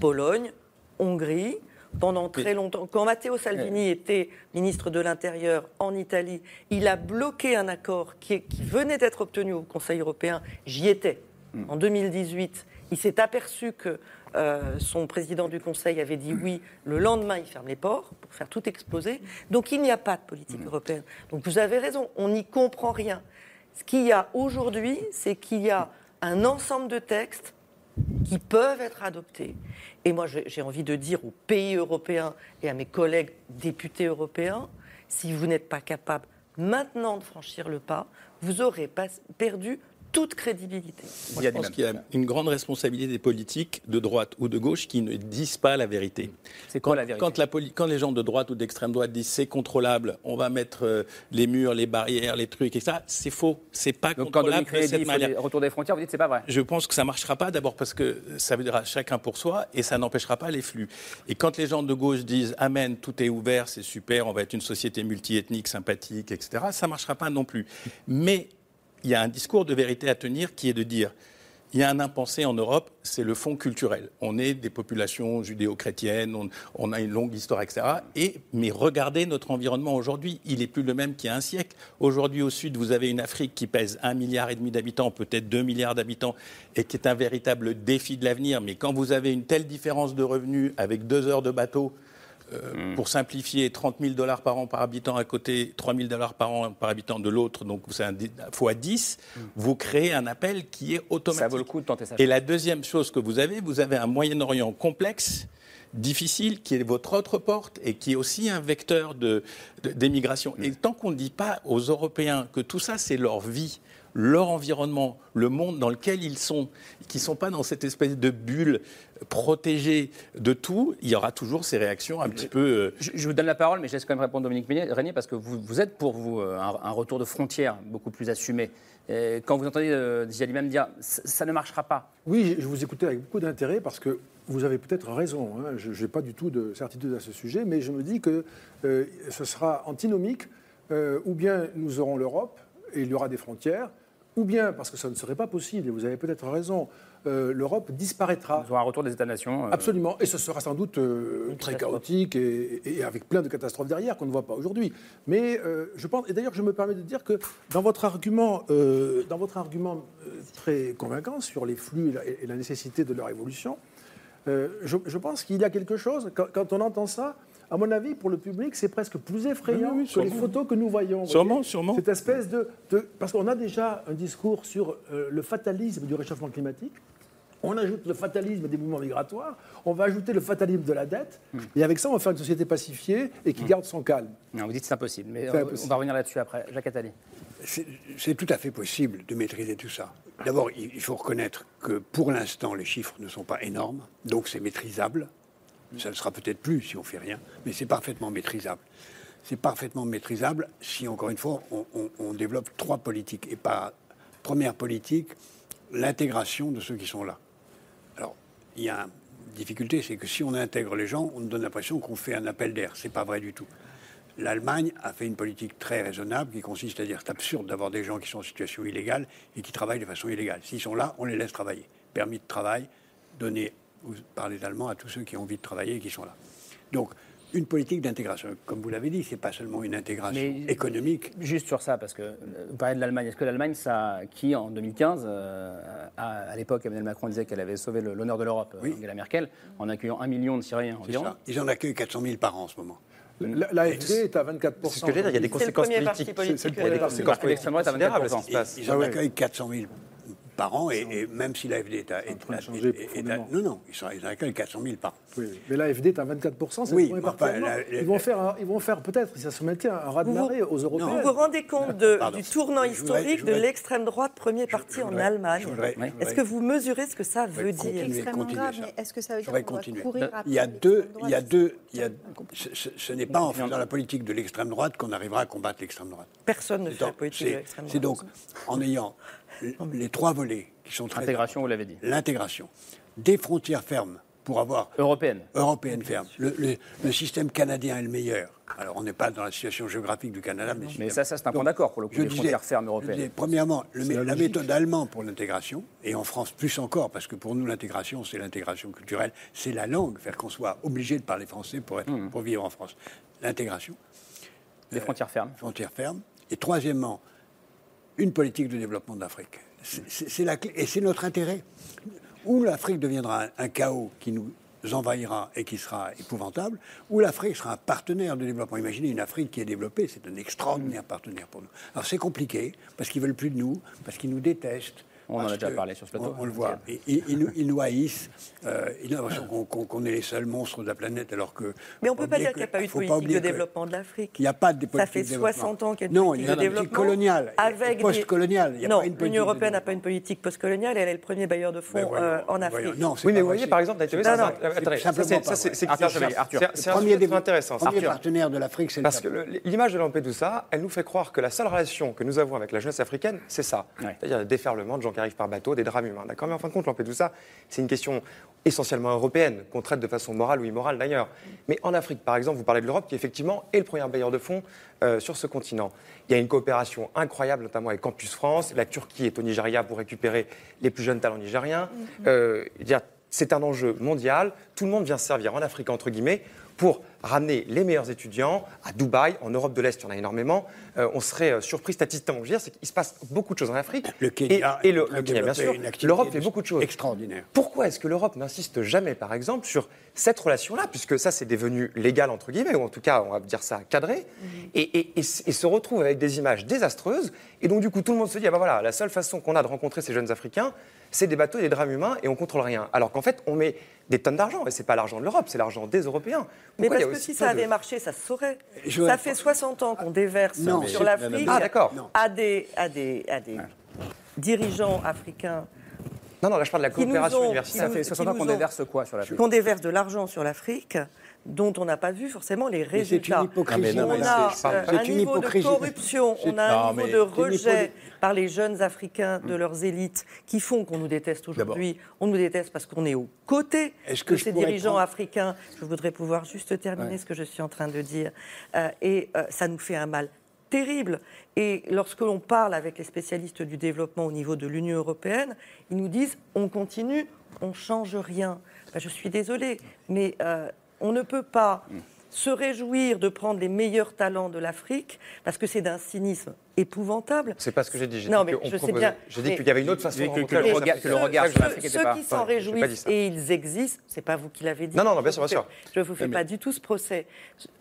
Pologne, Hongrie, pendant très longtemps. Quand Matteo Salvini était ministre de l'Intérieur en Italie, il a bloqué un accord qui, qui venait d'être obtenu au Conseil européen. J'y étais. En 2018, il s'est aperçu que euh, son président du Conseil avait dit oui. Le lendemain, il ferme les ports pour faire tout exploser. Donc il n'y a pas de politique européenne. Donc vous avez raison, on n'y comprend rien. Ce qu'il y a aujourd'hui, c'est qu'il y a un ensemble de textes qui peuvent être adoptés. Et moi, j'ai envie de dire aux pays européens et à mes collègues députés européens, si vous n'êtes pas capable maintenant de franchir le pas, vous aurez perdu toute crédibilité. Moi, je pense qu'il y a une grande responsabilité des politiques de droite ou de gauche qui ne disent pas la vérité. C'est quoi la vérité? quand, la poli- quand les gens de droite ou d'extrême droite disent c'est contrôlable, on va mettre euh, les murs, les barrières, les trucs et ça, c'est faux. C'est pas Donc quand contrôlable Dominique de cette manière. des retour des frontières, vous dites c'est pas vrai. Je pense que ça ne marchera pas d'abord parce que ça veut dire chacun pour soi et ça n'empêchera pas les flux. Et quand les gens de gauche disent Amen, tout est ouvert, c'est super, on va être une société multiethnique, sympathique, etc., ça ne marchera pas non plus. Mais il y a un discours de vérité à tenir qui est de dire il y a un impensé en Europe, c'est le fond culturel. On est des populations judéo-chrétiennes, on, a une longue histoire, etc. Et, mais regardez notre environnement aujourd'hui, il n'est plus le même qu'il y a un siècle. Aujourd'hui, au sud, vous avez une Afrique qui pèse un milliard et demi d'habitants, peut-être 2 milliards d'habitants, et qui est un véritable défi de l'avenir. Mais quand vous avez une telle différence de revenus avec deux heures de bateau, euh, pour simplifier, 30 000 dollars par an par habitant à côté, 3 000 dollars par an par habitant de l'autre, donc c'est un fois 10, vous créez un appel qui est automatique. Ça vaut le coup de tenter ça. Et la deuxième chose que vous avez, vous avez un Moyen-Orient complexe, difficile, qui est votre autre porte et qui est aussi un vecteur de- de- d'émigration. Et tant qu'on ne dit pas aux Européens que tout ça, c'est leur vie, leur environnement, le monde dans lequel ils sont, qui ne sont pas dans cette espèce de bulle protégée de tout, il y aura toujours ces réactions un petit peu... euh, Je, je vous donne la parole, mais je laisse quand même répondre Dominique Régnier, parce que vous, vous êtes pour vous euh, un, un retour de frontières beaucoup plus assumé. Et quand vous entendez euh, même dire ça ça ne marchera pas, Oui, je vous écoutais avec beaucoup d'intérêt parce que vous avez peut-être raison. hein. Je n'ai pas du tout de certitude à ce sujet, mais je me dis que euh, ce sera antinomique. euh, ou bien nous aurons l'Europe et il y aura des frontières, ou bien, parce que ça ne serait pas possible, et vous avez peut-être raison, euh, l'Europe disparaîtra. Nous aurons un retour des États-nations. euh, Absolument. Et ce sera sans doute euh, très chaotique et, et avec plein de catastrophes derrière qu'on ne voit pas aujourd'hui. Mais je pense, et d'ailleurs je me permets de dire que dans votre argument, dans votre argument très convaincant sur les flux et la, et la nécessité de leur évolution, je, je pense qu'il y a quelque chose, quand, quand on entend ça, à mon avis, pour le public, c'est presque plus effrayant Oui, oui, que les photos que nous voyons. Sûrement, voyez sûrement. Cette espèce de... de- parce qu'on a déjà un discours sur euh, le fatalisme du réchauffement climatique. On ajoute le fatalisme des mouvements migratoires, on va ajouter le fatalisme de la dette, et avec ça, on va faire une société pacifiée et qui garde son calme. Non, vous dites c'est impossible, mais euh, impossible. on va revenir là-dessus après. Jacques Attali. C'est tout à fait possible de maîtriser tout ça. D'abord, il faut reconnaître que pour l'instant, les chiffres ne sont pas énormes, donc c'est maîtrisable. Ça ne sera peut-être plus si on fait rien, mais c'est parfaitement maîtrisable. C'est parfaitement maîtrisable si, encore une fois, on, développe trois politiques. Et pas, première politique, l'intégration de ceux qui sont là. Alors, il y a un difficulté, c'est que si on intègre les gens, on donne l'impression qu'on fait un appel d'air. C'est pas vrai du tout. L'Allemagne a fait une politique très raisonnable qui consiste à dire c'est absurde d'avoir des gens qui sont en situation illégale et qui travaillent de façon illégale. S'ils sont là, on les laisse travailler. Permis de travail donné, vous parlez d'allemand, à tous ceux qui ont envie de travailler et qui sont là. Donc, une politique d'intégration. Comme vous l'avez dit, c'est pas seulement une intégration économique. Juste sur ça, parce que euh, vous parlez de l'Allemagne. Est-ce que l'Allemagne, ça, qui en 2015, euh, a- à, l'époque, Emmanuel Macron disait qu'elle avait sauvé le- l'honneur de l'Europe, euh, Angela Merkel, en accueillant un million de Syriens C'est environ? ça. Ils en accueillent 400 000 par an en ce moment. L'AFD est à 24%. C'est ce que j'allais dire, il y a des conséquences politiques. C'est- c'est le Il y a des premier conséquences parti. politiques considérables, ce qui se passe. Ils en accueillent 400 000 par an, et, et même si l'AFD est à, est, train de est- changer est- est à- non, non, ils, sont, ils en accueillent 400 000 par an. Oui, mais l'AFD est à 24%, c'est Oui, enfin, la- Ils vont faire, un- ils vont faire peut-être, si ça se maintient, un raz de marée aux Européens. Vous vous rendez compte de- du tournant Je voudrais- historique de l'extrême droite, premier parti en Allemagne? Est-ce que vous mesurez ce que ça veut dire? continuer, extrêmement continuer grave, ça. mais est-ce que ça veut dire qu'on va courir après Il y a deux, il y a deux, il y a, ce, n'est pas en faisant la politique de l'extrême droite qu'on arrivera à combattre l'extrême droite. Personne ne fait la politique de c'est- l'extrême C'est droite. donc en ayant les trois volets qui sont très L'intégration, vous l'avez dit. l'intégration, des frontières fermes pour avoir Européenne. européenne ferme. Le, le- le système canadien est le meilleur. Alors on n'est pas dans la situation géographique du Canada, mais, Mais ça, ça c'est un point d'accord pour le coup, je les disais- frontières fermes je européennes. disais, premièrement, le- la méthode allemande pour l'intégration, et en France plus encore, parce que pour nous l'intégration, c'est l'intégration culturelle, c'est la langue, faire qu'on soit obligé de parler français pour, être, Hmm. pour vivre en France. L'intégration. Les frontières fermes. Frontières fermes. Et troisièmement, une politique de développement de l'Afrique. C'est- la clé, et c'est notre intérêt. Ou l'Afrique deviendra un, un chaos qui nous envahira et qui sera épouvantable, ou l'Afrique sera un partenaire de développement. Imaginez une Afrique qui est développée, c'est un extraordinaire partenaire pour nous. Alors c'est compliqué, parce qu'ils veulent plus de nous, parce qu'ils nous détestent. On en a déjà parlé sur ce plateau. On, on le voit. Et- et- ils, nous, ils nous haïssent. Euh, ils ont l'impression qu'on qu'on- qu'on est les seuls monstres de la planète, alors que. Mais on ne peut pas dire qu'il n'y a pas eu de politique de développement de l'Afrique. Il n'y a pas de Ça politique fait de développement. 60 ans qu'il y a une politique il y a de une politique développement. coloniale, Avec des- post-coloniale. Il n'y a non, l'Union européenne n'a pas une politique postcoloniale, elle est le premier bailleur de fonds Ben euh, en Afrique. Non, c'est Oui, mais vous voyez, par exemple, c'est ça, ça, ça, premier intéressant. premier Arthur. partenaire de l'Afrique, c'est le Parce que l'image de Lampedusa, elle nous fait croire que la seule relation que nous avons avec la jeunesse africaine, c'est ça. C'est-à-dire le déferlement de gens qui arrivent par bateau, des drames humains. D'accord? Mais en fin de compte, Lampedusa, c'est une question essentiellement européenne, qu'on traite de façon morale ou immorale d'ailleurs. Mais en Afrique, par exemple, vous parlez de l'Europe, qui effectivement est le premier bailleur de fonds euh, sur ce continent. Il y a une coopération incroyable, notamment avec Campus France. La Turquie est au Nigeria pour récupérer les plus jeunes talents nigériens. Euh, veux dire, c'est un enjeu mondial. Tout le monde vient servir en Afrique, entre guillemets, pour ramener les meilleurs étudiants à Dubaï, en Europe de l'Est, il y en a énormément. Euh, on serait euh, surpris statistiquement. Je veux dire, c'est qu'il se passe beaucoup de choses en Afrique. Le Kenya et, le, le Kenya, bien sûr. L'Europe fait beaucoup de choses. Extraordinaire. Pourquoi est-ce que l'Europe n'insiste jamais, par exemple, sur cette relation-là, puisque ça, c'est devenu légal, entre guillemets, ou en tout cas, on va dire ça, cadré, et, et- et s- et se retrouve avec des images désastreuses, et donc, du coup, tout le monde se dit, ah ben voilà, la seule façon qu'on a de rencontrer ces jeunes Africains, c'est des bateaux et des drames humains, et on contrôle rien. Alors qu'en fait, on met des tonnes d'argent, et c'est pas l'argent de l'Europe, c'est l'argent des Européens. Mais Pourquoi parce a que aussi si ça de- avait marché, ça se saurait. Je- Ça fait 60 ans qu'on déverse Non, sur l'Afrique Ah, d'accord. à des, à des, à des dirigeants africains Non, non, là, je parle de la Qui nous coopération ont- universitaire. Ça fait 60 ans qu'on nous déverse quoi sur l'Afrique? qu'on déverse de l'argent sur l'Afrique dont on n'a pas vu forcément les Mais c'est résultats. une on a un niveau de corruption, on a un niveau de rejet par les jeunes Africains de leurs élites qui font qu'on nous déteste aujourd'hui. On nous déteste parce qu'on est aux côtés que de ces dirigeants prendre- africains. Je voudrais pouvoir juste terminer ce que je suis en train de dire. Euh, et euh, ça nous fait un mal terrible. Et lorsque l'on parle avec les spécialistes du développement au niveau de l'Union européenne, ils nous disent on continue, on change rien. Ben, je suis désolée, mais euh, on ne peut pas se réjouir de prendre les meilleurs talents de l'Afrique parce que c'est d'un cynisme épouvantable. C'est pas ce que j'ai dit. J'ai Non, dit mais je sais proposait- bien, J'ai dit mais- qu'il y avait une autre façon de Que- le regard- que le regard sur l'Afrique Ceux pas- qui s'en réjouissent et ils existent, c'est pas vous qui l'avez dit. Non, non, non, bien sûr, bien sûr. Je ne vous fais pas du tout ce procès.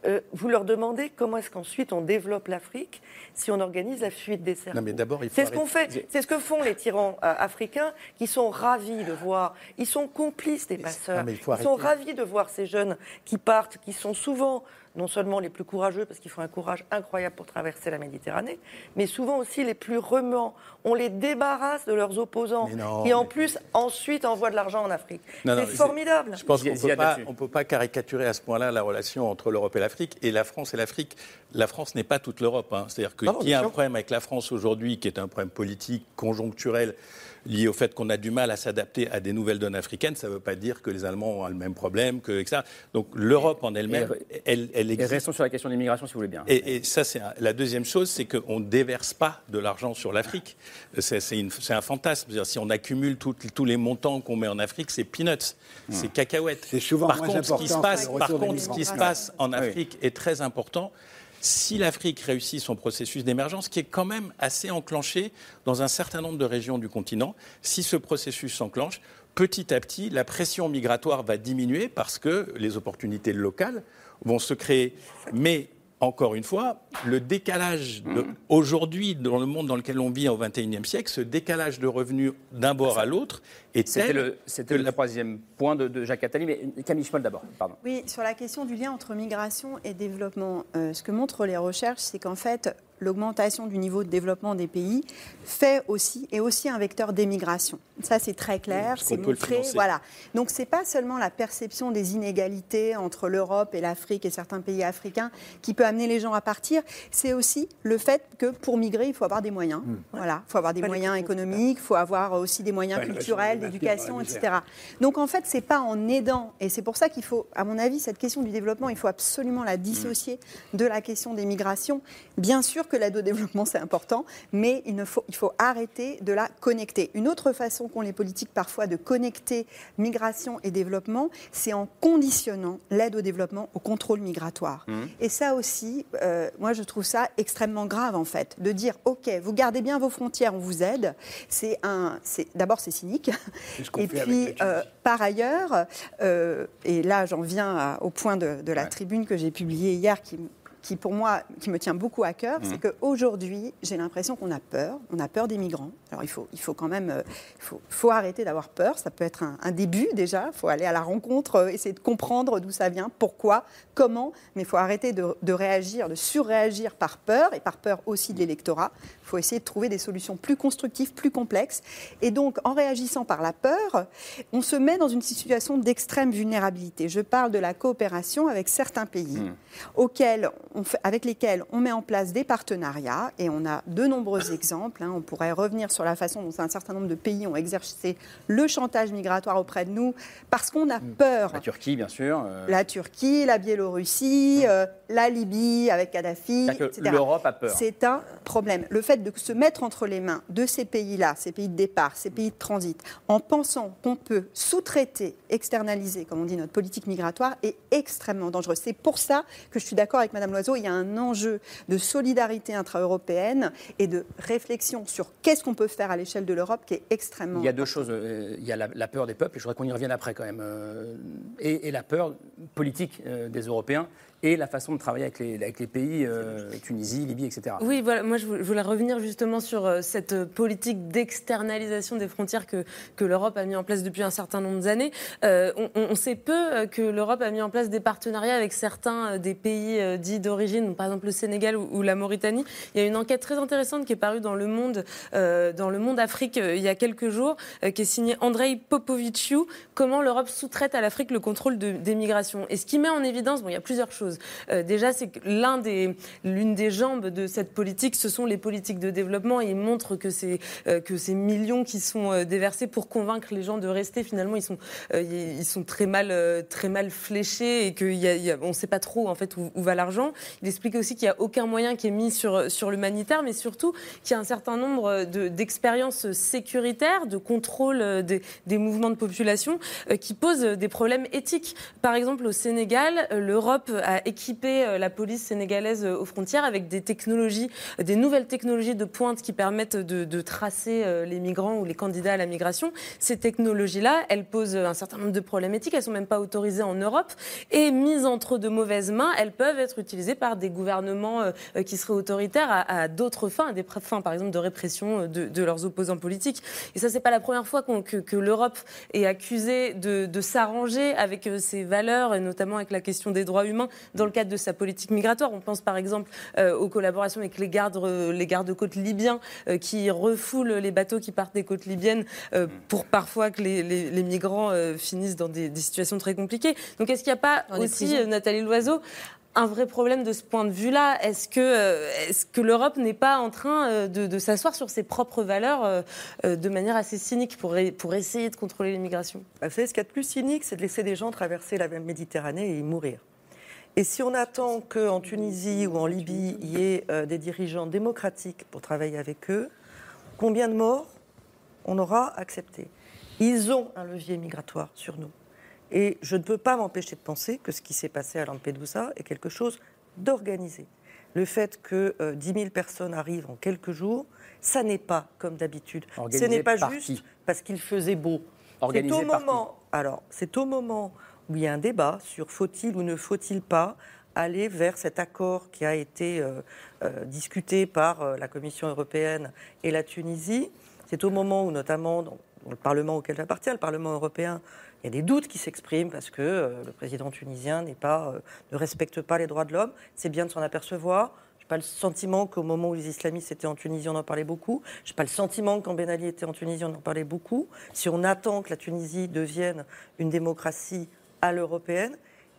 Euh, vous leur demandez comment est-ce qu'ensuite on développe l'Afrique si on organise la fuite des cerveaux. Non, mais d'abord, il faut C'est ce qu'on fait. C'est ce que font les tyrans euh, africains qui sont ravis de voir. Ils sont complices des passeurs. non, mais il faut ils sont ravis de voir ces jeunes qui partent, qui sont souvent non seulement les plus courageux parce qu'ils font un courage incroyable pour traverser la Méditerranée, mais souvent aussi les plus remants. On les débarrasse de leurs opposants non, qui en mais- plus ensuite envoient de l'argent en Afrique. C'est formidable. Je pense qu'on ne peut pas caricaturer à ce point-là la relation entre l'Europe et l'Afrique. Et la France et l'Afrique, la France n'est pas toute l'Europe. hein. C'est-à-dire non, qu'il y a un sûr. problème avec la France aujourd'hui qui est un problème politique, conjoncturel, lié au fait qu'on a du mal à s'adapter à des nouvelles donnes africaines, ça ne veut pas dire que les Allemands ont le même problème, que, etc. Donc l'Europe en elle-même, elle, elle Et restons sur la question de l'immigration, si vous voulez bien. Et, et ça, c'est un- la deuxième chose, c'est qu'on ne déverse pas de l'argent sur l'Afrique. C'est un fantasme. C'est-à-dire, si on accumule tout- tous les montants qu'on met en Afrique, c'est peanuts, c'est cacahuètes. C'est souvent par moins contre, ce qui se passe, par contre, ce qui se passe en Afrique est très important. Si l'Afrique réussit son processus d'émergence, qui est quand même assez enclenché dans un certain nombre de régions du continent, si ce processus s'enclenche, petit à petit, la pression migratoire va diminuer parce que les opportunités locales vont se créer. Mais encore une fois, le décalage de- aujourd'hui dans le monde dans lequel on vit au XXIe siècle, ce décalage de revenus d'un bord à l'autre est C'était tel le, c'était le troisième point de, de Jacques Attali, mais Camille Schmoll d'abord, pardon. Oui, sur la question du lien entre migration et développement, euh, ce que montrent les recherches, c'est qu'en fait, l'augmentation du niveau de développement des pays fait aussi est aussi un vecteur d'émigration. Ça, c'est très clair, Parce c'est qu'on peut le montré. Voilà. Donc, c'est pas seulement la perception des inégalités entre l'Europe et l'Afrique et certains pays africains qui peut amener les gens à partir. C'est aussi le fait que pour migrer, il faut avoir des moyens. Voilà, il faut avoir des moyens économiques, il faut avoir aussi des moyens Pas culturels, d'éducation, etc. Donc en fait, c'est pas en aidant, et c'est pour ça qu'il faut, à mon avis, cette question du développement, il faut absolument la dissocier de la question des migrations. Bien sûr que l'aide au développement c'est important, mais il, ne faut, il faut arrêter de la connecter. Une autre façon qu'ont les politiques parfois de connecter migration et développement, c'est en conditionnant l'aide au développement au contrôle migratoire. Et ça aussi, euh, moi je trouve ça extrêmement grave en fait, de dire ok, vous gardez bien vos frontières, on vous aide. C'est un, d'abord c'est cynique. Et puis euh, par ailleurs, euh, et là j'en viens à- au point de, de la tribune que j'ai publiée hier qui qui pour moi, qui me tient beaucoup à cœur, Mhm. c'est qu'aujourd'hui, j'ai l'impression qu'on a peur. On a peur des migrants. Alors il faut, il faut quand même, euh, il faut, faut arrêter d'avoir peur. Ça peut être un, un début déjà. Il faut aller à la rencontre, euh, essayer de comprendre d'où ça vient, pourquoi, comment. Mais il faut arrêter de, de réagir, de surréagir par peur et par peur aussi de l'électorat. Il faut essayer de trouver des solutions plus constructives, plus complexes. Et donc, en réagissant par la peur, on se met dans une situation d'extrême vulnérabilité. Je parle de la coopération avec certains pays auxquels on fait- avec lesquels on met en place des partenariats, et on a de nombreux exemples. hein. On pourrait revenir sur la façon dont un certain nombre de pays ont exercé le chantage migratoire auprès de nous, parce qu'on a peur. La Turquie, bien sûr. euh, La Turquie, la Biélorussie, euh, la Libye avec Kadhafi, etc. l'Europe a peur. C'est un problème. Le fait de se mettre entre les mains de ces pays-là, ces pays de départ, ces pays de transit, en pensant qu'on peut sous-traiter, externaliser, comme on dit, notre politique migratoire, est extrêmement dangereux. C'est pour ça que je suis d'accord avec Madame Loiseau, il y a un enjeu de solidarité intra-européenne et de réflexion sur qu'est-ce qu'on peut faire à l'échelle de l'Europe qui est extrêmement Il y a deux choses. euh, Il y a la, peur des peuples, et je voudrais qu'on y revienne après quand même, euh, et, et la peur politique euh, des Européens, et la façon de travailler avec les, pays, euh, Tunisie, Libye, etc. Oui, voilà, moi je vou- je voulais revenir justement sur euh, cette euh, politique d'externalisation des frontières que, l'Europe a mis en place depuis un certain nombre d'années. On, sait peu que l'Europe a mis en place des partenariats avec certains des pays dits d'origine, par exemple le Sénégal ou, la Mauritanie. Il y a une enquête très intéressante qui est parue dans Le Monde, dans le Monde Afrique il y a quelques jours, qui est signée Andrei Popoviciu, comment l'Europe sous-traite à l'Afrique le contrôle de- des migrations. Et ce qui met en évidence, bon, il y a plusieurs choses. Euh, déjà, c'est que l'une des jambes de cette politique, ce sont les politiques de développement. Et il montre que, c'est, euh, ces millions qui sont euh, déversés pour convaincre les gens de rester, finalement, ils sont, ils ils très mal, fléchés et qu'on ne sait pas trop où, va l'argent. Il explique aussi qu'il n'y a aucun moyen qui est mis sur, sur l'humanitaire, mais surtout qu'il y a un certain nombre de- d'expériences sécuritaires, de contrôle des, des mouvements de population qui posent des problèmes éthiques. Par exemple, au Sénégal, l'Europe a équipé euh, la police sénégalaise euh, aux frontières avec des technologies, euh, des nouvelles technologies de pointe qui permettent de, tracer les migrants ou les candidats à la migration. Ces technologies-là, elles posent un certain nombre de problèmes éthiques. Elles sont même pas autorisées en Europe et mises entre de mauvaises mains, elles peuvent être utilisées par des gouvernements qui seraient autoritaires à, d'autres fins, à des fins, par exemple, de répression de, leurs opposants politiques. Et ça, c'est pas la première fois qu'on- que, l'Europe est accusée de, de s'arranger avec ses valeurs, et notamment avec la question des droits humains, dans le cadre de sa politique migratoire. On pense par exemple euh, aux collaborations avec les gardes, euh, les gardes-côtes libyens euh, qui refoulent les bateaux qui partent des côtes libyennes euh, pour parfois que les, les- les migrants euh, finissent dans des, des situations très compliquées. Donc est-ce qu'il n'y a pas Dans aussi, euh, Nathalie Loiseau, un vrai problème de ce point de vue-là? Est-ce que, est que l'Europe n'est pas en train de, de s'asseoir sur ses propres valeurs de manière assez cynique pour, pour essayer de contrôler l'immigration? Vous savez, ce qu'il y a de plus cynique, c'est de laisser des gens traverser la Méditerranée et y mourir. Et si on attend qu'en Tunisie ou en Libye, il y ait euh, des dirigeants démocratiques pour travailler avec eux, combien de morts on aura accepté? Ils ont un levier migratoire sur nous. Et je ne peux pas m'empêcher de penser que ce qui s'est passé à Lampedusa est quelque chose d'organisé. Le fait que euh, 10 000 personnes arrivent en quelques jours, ça n'est pas comme d'habitude. Ce Organisé n'est pas juste qui? parce qu'il faisait beau. C'est Organisé au par qui? moment, alors, c'est au moment où il y a un débat sur faut-il ou ne faut-il pas aller vers cet accord qui a été euh, euh, discuté par euh, la Commission européenne et la Tunisie. C'est au moment où, notamment, dans, le Parlement auquel j'appartiens, le Parlement européen, il y a des doutes qui s'expriment parce que le président tunisien ne respecte pas les droits de l'homme. C'est bien de s'en apercevoir. Je n'ai pas le sentiment qu'au moment où les islamistes étaient en Tunisie, on en parlait beaucoup. Je n'ai pas le sentiment que quand Ben Ali était en Tunisie, on en parlait beaucoup. Si on attend que la Tunisie devienne une démocratie à l'européenne,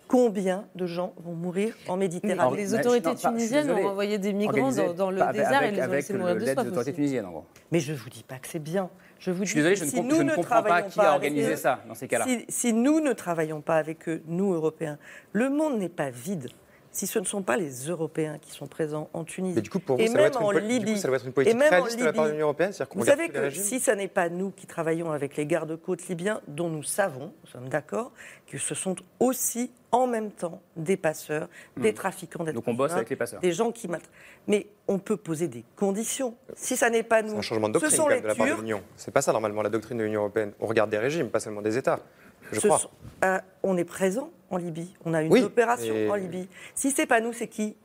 combien de gens vont mourir en Méditerranée Les autorités tunisiennes ont envoyé des migrants dans, dans le désert et les ont laissés mourir de soif. aussi. tunisiennes, en gros. Mais je ne vous dis pas que c'est bien. Je, vous Je suis dis désolé, que je ne si comp- nous je ne comprends pas qui a organisé ça, dans ces cas-là. Si, si nous ne travaillons pas avec eux, nous Européens, le monde n'est pas vide. Si ce ne sont pas les Européens qui sont présents en Tunisie Mais du coup, pour vous, et ça doit même être une en Libye, ça doit être une et politique en réaliste de la part de l'Union européenne, Vous savez que si ce n'est pas nous qui travaillons avec les gardes-côtes libyens, dont nous savons, nous sommes d'accord, que ce sont aussi en même temps des passeurs, des trafiquants d'êtres Hmm. Donc on bosse humains, avec les passeurs. des gens qui maltraitent. Mais on peut poser des conditions. Si ça n'est pas nous, C'est un changement de ce doctrine sont quand les même de la part de l'Union. C'est pas ça normalement la doctrine de l'Union européenne. On regarde des régimes, pas seulement des États. Je Ce crois. sont- euh, on est présent en Libye. On a une Oui, opération et- en Libye. Si c'est pas nous, c'est qui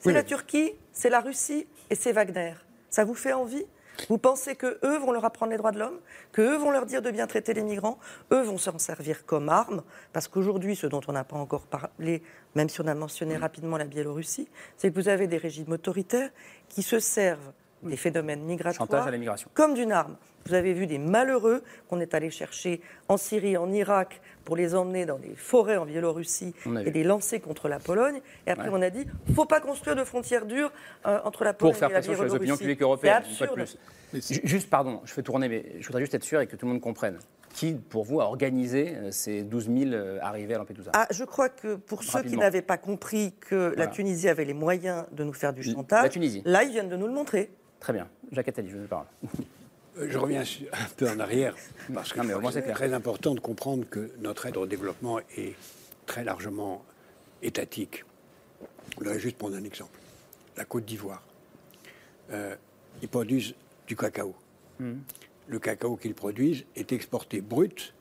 C'est Oui, la mais- Turquie, c'est la Russie et c'est Wagner. Ça vous fait envie? Vous pensez que eux vont leur apprendre les droits de l'homme Que eux vont leur dire de bien traiter les migrants? Eux vont s'en servir comme arme Parce qu'aujourd'hui, ce dont on n'a pas encore parlé, même si on a mentionné rapidement la Biélorussie, c'est que vous avez des régimes autoritaires qui se servent des phénomènes migratoires Chantage à la migration. comme d'une arme. Vous avez vu des malheureux qu'on est allé chercher en Syrie, en Irak, pour les emmener dans des forêts en Biélorussie et vu. les lancer contre la Pologne. Et après, Ouais. on a dit faut pas construire de frontières dures euh, entre la Pour Pologne faire et la pression sur les Biélorussie. opinions publiques européennes, une fois de absurde. plus. Ju- Juste, pardon, je fais tourner, mais je voudrais juste être sûr et que tout le monde comprenne. Qui, pour vous, a organisé euh, ces 12 000 euh, arrivées à Lampedusa? Ah, je crois que pour ceux qui n'avaient pas compris que la. Tunisie avait les moyens de nous faire du chantage, la Tunisie. là, ils viennent de nous le montrer. Très bien. Jacques Attali, je vous parle. Euh, Je reviens un peu en arrière, parce que c'est très important de comprendre que notre aide au développement est très largement étatique. Je voudrais juste prendre un exemple. La Côte d'Ivoire. Euh, ils produisent du cacao. Le cacao qu'ils produisent est exporté brut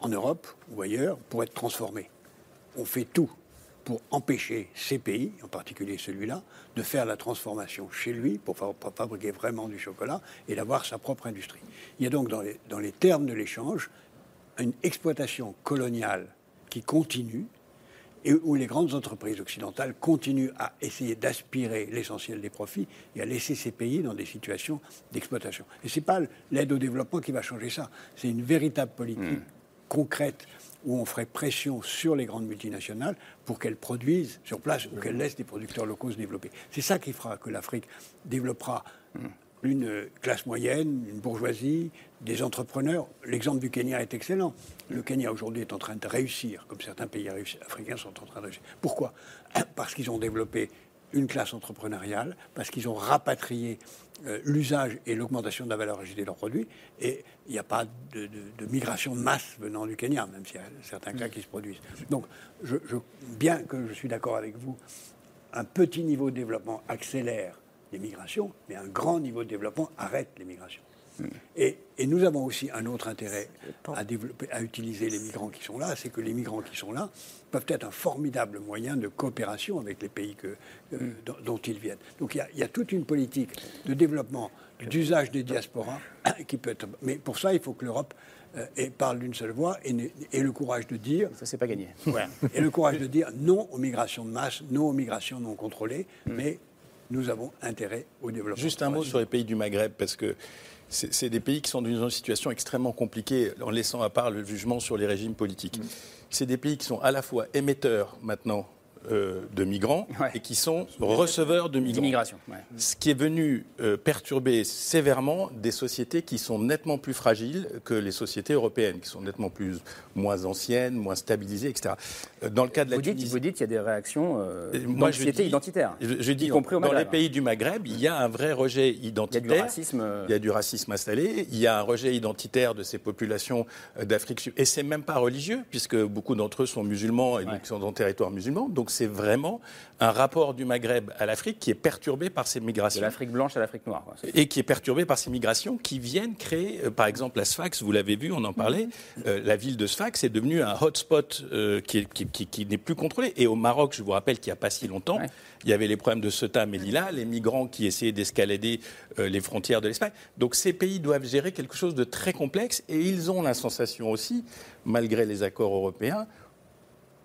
en Europe ou ailleurs pour être transformé. On fait tout pour empêcher ces pays, en particulier celui-là, de faire la transformation chez lui pour, fa- pour fabriquer vraiment du chocolat et d'avoir sa propre industrie. Il y a donc dans les, dans les termes de l'échange une exploitation coloniale qui continue et où les grandes entreprises occidentales continuent à essayer d'aspirer l'essentiel des profits et à laisser ces pays dans des situations d'exploitation. Et ce n'est pas l'aide au développement qui va changer ça, c'est une véritable politique concrète où on ferait pression sur les grandes multinationales pour qu'elles produisent sur place ou qu'elles laissent des producteurs locaux se développer. C'est ça qui fera que l'Afrique développera une classe moyenne, une bourgeoisie, des entrepreneurs. L'exemple du Kenya est excellent. Le Kenya aujourd'hui est en train de réussir, comme certains pays africains sont en train de réussir. Pourquoi? Parce qu'ils ont développé une classe entrepreneuriale, parce qu'ils ont rapatrié euh, l'usage et l'augmentation de la valeur ajoutée de leurs produits, et il n'y a pas de, migration de masse venant du Kenya, même s'il y a certains cas qui se produisent. Donc, bien que je suis d'accord avec vous, un petit niveau de développement accélère les migrations, mais un grand niveau de développement arrête les migrations. Et, et nous avons aussi un autre intérêt à, développer, à utiliser les migrants qui sont là, c'est que les migrants qui sont là peuvent être un formidable moyen de coopération avec les pays que, euh, dont, dont ils viennent. Donc il y, a, il y a toute une politique de développement, d'usage des diasporas qui peut être... Mais pour ça, il faut que l'Europe euh, parle d'une seule voix et, ait le courage de dire... Ça, c'est pas gagné. et le courage de dire non aux migrations de masse, non aux migrations non contrôlées, Mm. mais nous avons intérêt au développement. Juste un mot sur les pays du Maghreb, parce que c'est des pays qui sont dans une situation extrêmement compliquée, en laissant à part le jugement sur les régimes politiques. C'est des pays qui sont à la fois émetteurs maintenant euh, de migrants et qui sont receveurs de migrants. Ouais. Ce qui est venu euh, perturber sévèrement des sociétés qui sont nettement plus fragiles que les sociétés européennes, qui sont nettement plus moins anciennes, moins stabilisées, etc. Euh, Dans le cas de la Vous dites, Tunisie, vous dites qu'il y a des réactions euh, moi, je d'anxiété dis- identitaire. Je, je dis y compris au dans les pays du Maghreb, il y a un vrai rejet identitaire. racisme, euh. Il y a du racisme installé. Il y a un rejet identitaire de ces populations d'Afrique. Et c'est même pas religieux, puisque beaucoup d'entre eux sont musulmans et donc sont dans le territoire musulman. Donc c'est vraiment un rapport du Maghreb à l'Afrique qui est perturbé par ces migrations. De l'Afrique blanche à l'Afrique noire. Et qui est perturbé par ces migrations qui viennent créer, euh, par exemple, la Sfax, vous l'avez vu, on en parlait, euh, la ville de Sfax est devenue un hotspot euh, qui, est- qui- qui- qui n'est plus contrôlé. Et au Maroc, je vous rappelle qu'il n'y a pas si longtemps, il y avait les problèmes de Ceuta, Melilla, les migrants qui essayaient d'escalader les frontières de l'Espagne. Donc ces pays doivent gérer quelque chose de très complexe et ils ont la sensation aussi, malgré les accords européens,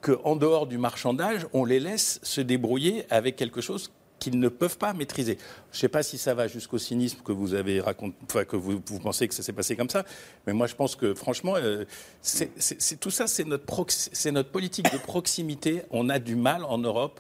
qu'en dehors du marchandage, on les laisse se débrouiller avec quelque chose qu'ils ne peuvent pas maîtriser. Je ne sais pas si ça va jusqu'au cynisme que vous avez raconté, que vous, pensez que ça s'est passé comme ça, mais moi je pense que franchement, euh, c'est- tout ça, c'est notre, c'est notre politique de proximité. On a du mal en Europe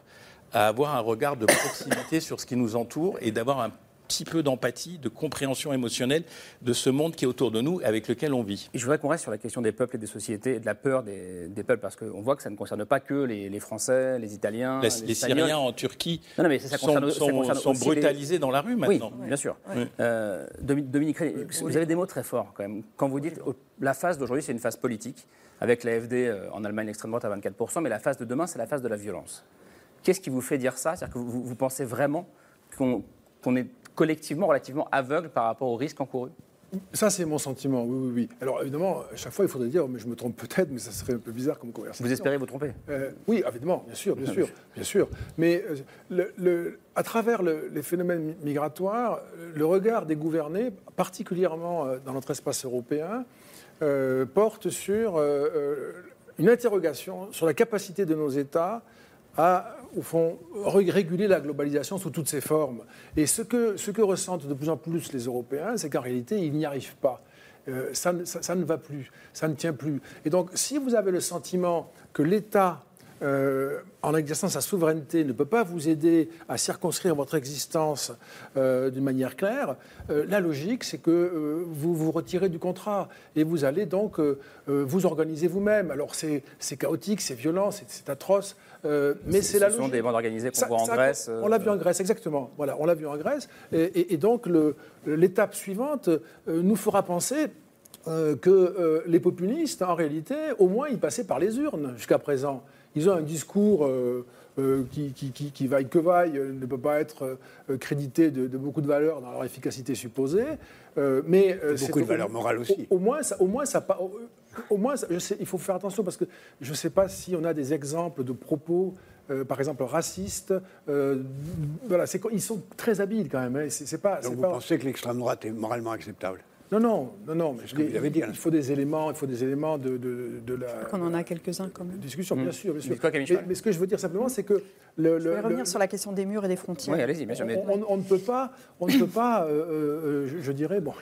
à avoir un regard de proximité sur ce qui nous entoure et d'avoir un petit peu d'empathie, de compréhension émotionnelle de ce monde qui est autour de nous, avec lequel on vit. Et je voudrais qu'on reste sur la question des peuples et des sociétés et de la peur des, des peuples, parce qu'on voit que ça ne concerne pas que les, les Français, les Italiens, Les, les, les Espagnols. Syriens en Turquie Non, non, mais ça sont, concerne- ça sont- concerne sont les- brutalisés dans la rue maintenant. Oui, bien sûr. Oui. Euh, Domi- Dominique vous avez des mots très forts quand même. Quand vous dites la phase d'aujourd'hui, c'est une phase politique, avec l'AFD euh, en Allemagne, l'extrême droite à 24%, mais la phase de demain, c'est la phase de la violence. Qu'est-ce qui vous fait dire ça? C'est-à-dire que vous, vous pensez vraiment qu'on qu'on est collectivement relativement aveugle par rapport aux risques encourus Ça, c'est mon sentiment, oui, oui, oui. Alors, évidemment, à chaque fois, il faudrait dire, mais je me trompe peut-être, mais ça serait un peu bizarre comme conversation. Vous espérez vous tromper? Euh, Oui, évidemment, bien sûr, bien Ah, sûr, bien sûr. Mais euh, le- le- à travers le- les phénomènes mi- migratoires, le regard des gouvernés, particulièrement euh, dans notre espace européen, euh, porte sur une interrogation sur la capacité de nos États à, au fond, ré- réguler la globalisation sous toutes ses formes. Et ce que, ce que ressentent de plus en plus les Européens, c'est qu'en réalité, ils n'y arrivent pas. Euh, ça- ça ne va plus, ça ne tient plus. Et donc, si vous avez le sentiment que l'État, euh, en exerçant sa souveraineté, ne peut pas vous aider à circonscrire votre existence euh, d'une manière claire, euh, la logique, c'est que vous vous retirez du contrat et vous allez donc vous organiser vous-même. Alors, c'est chaotique, c'est violent, c'est atroce, euh, mais Ce c'est la sont logique. des bandes organisées qu'on voit en ça, Grèce. On l'a vu en Grèce, exactement. Voilà, on l'a vu en Grèce. Et, et- et donc, l'étape suivante euh, nous fera penser euh, que les populistes, en réalité, au moins, ils passaient par les urnes jusqu'à présent. Ils ont un discours euh, euh, qui, qui, qui- qui vaille que vaille, euh, ne peut pas être crédité de, de beaucoup de valeurs dans leur efficacité supposée. Mais Beaucoup de valeurs morales aussi. Au, au moins, ça, au moins, ça, pa- au, au moins, ça- je sais, il faut faire attention parce que je ne sais pas si on a des exemples de propos. euh, par exemple, racistes, euh, voilà, ils sont très habiles quand même. hein, c'est c'est pas, Donc vous pas- pensez que l'extrême droite est moralement acceptable? Non, non, non, non. Mais dit, hein. il faut des éléments, il faut des éléments de, de, de la Qu'on en a quelques-uns quand même. discussion, bien Mm. sûr, bien sûr. Quoi, mais, ce que je veux dire simplement, c'est que le, Je vais le- revenir le- sur la question des murs et des frontières. Oui, allez-y, bien sûr. mais- on, on- on ne peut pas, on ne peut pas, euh, euh, je, je dirais, bon,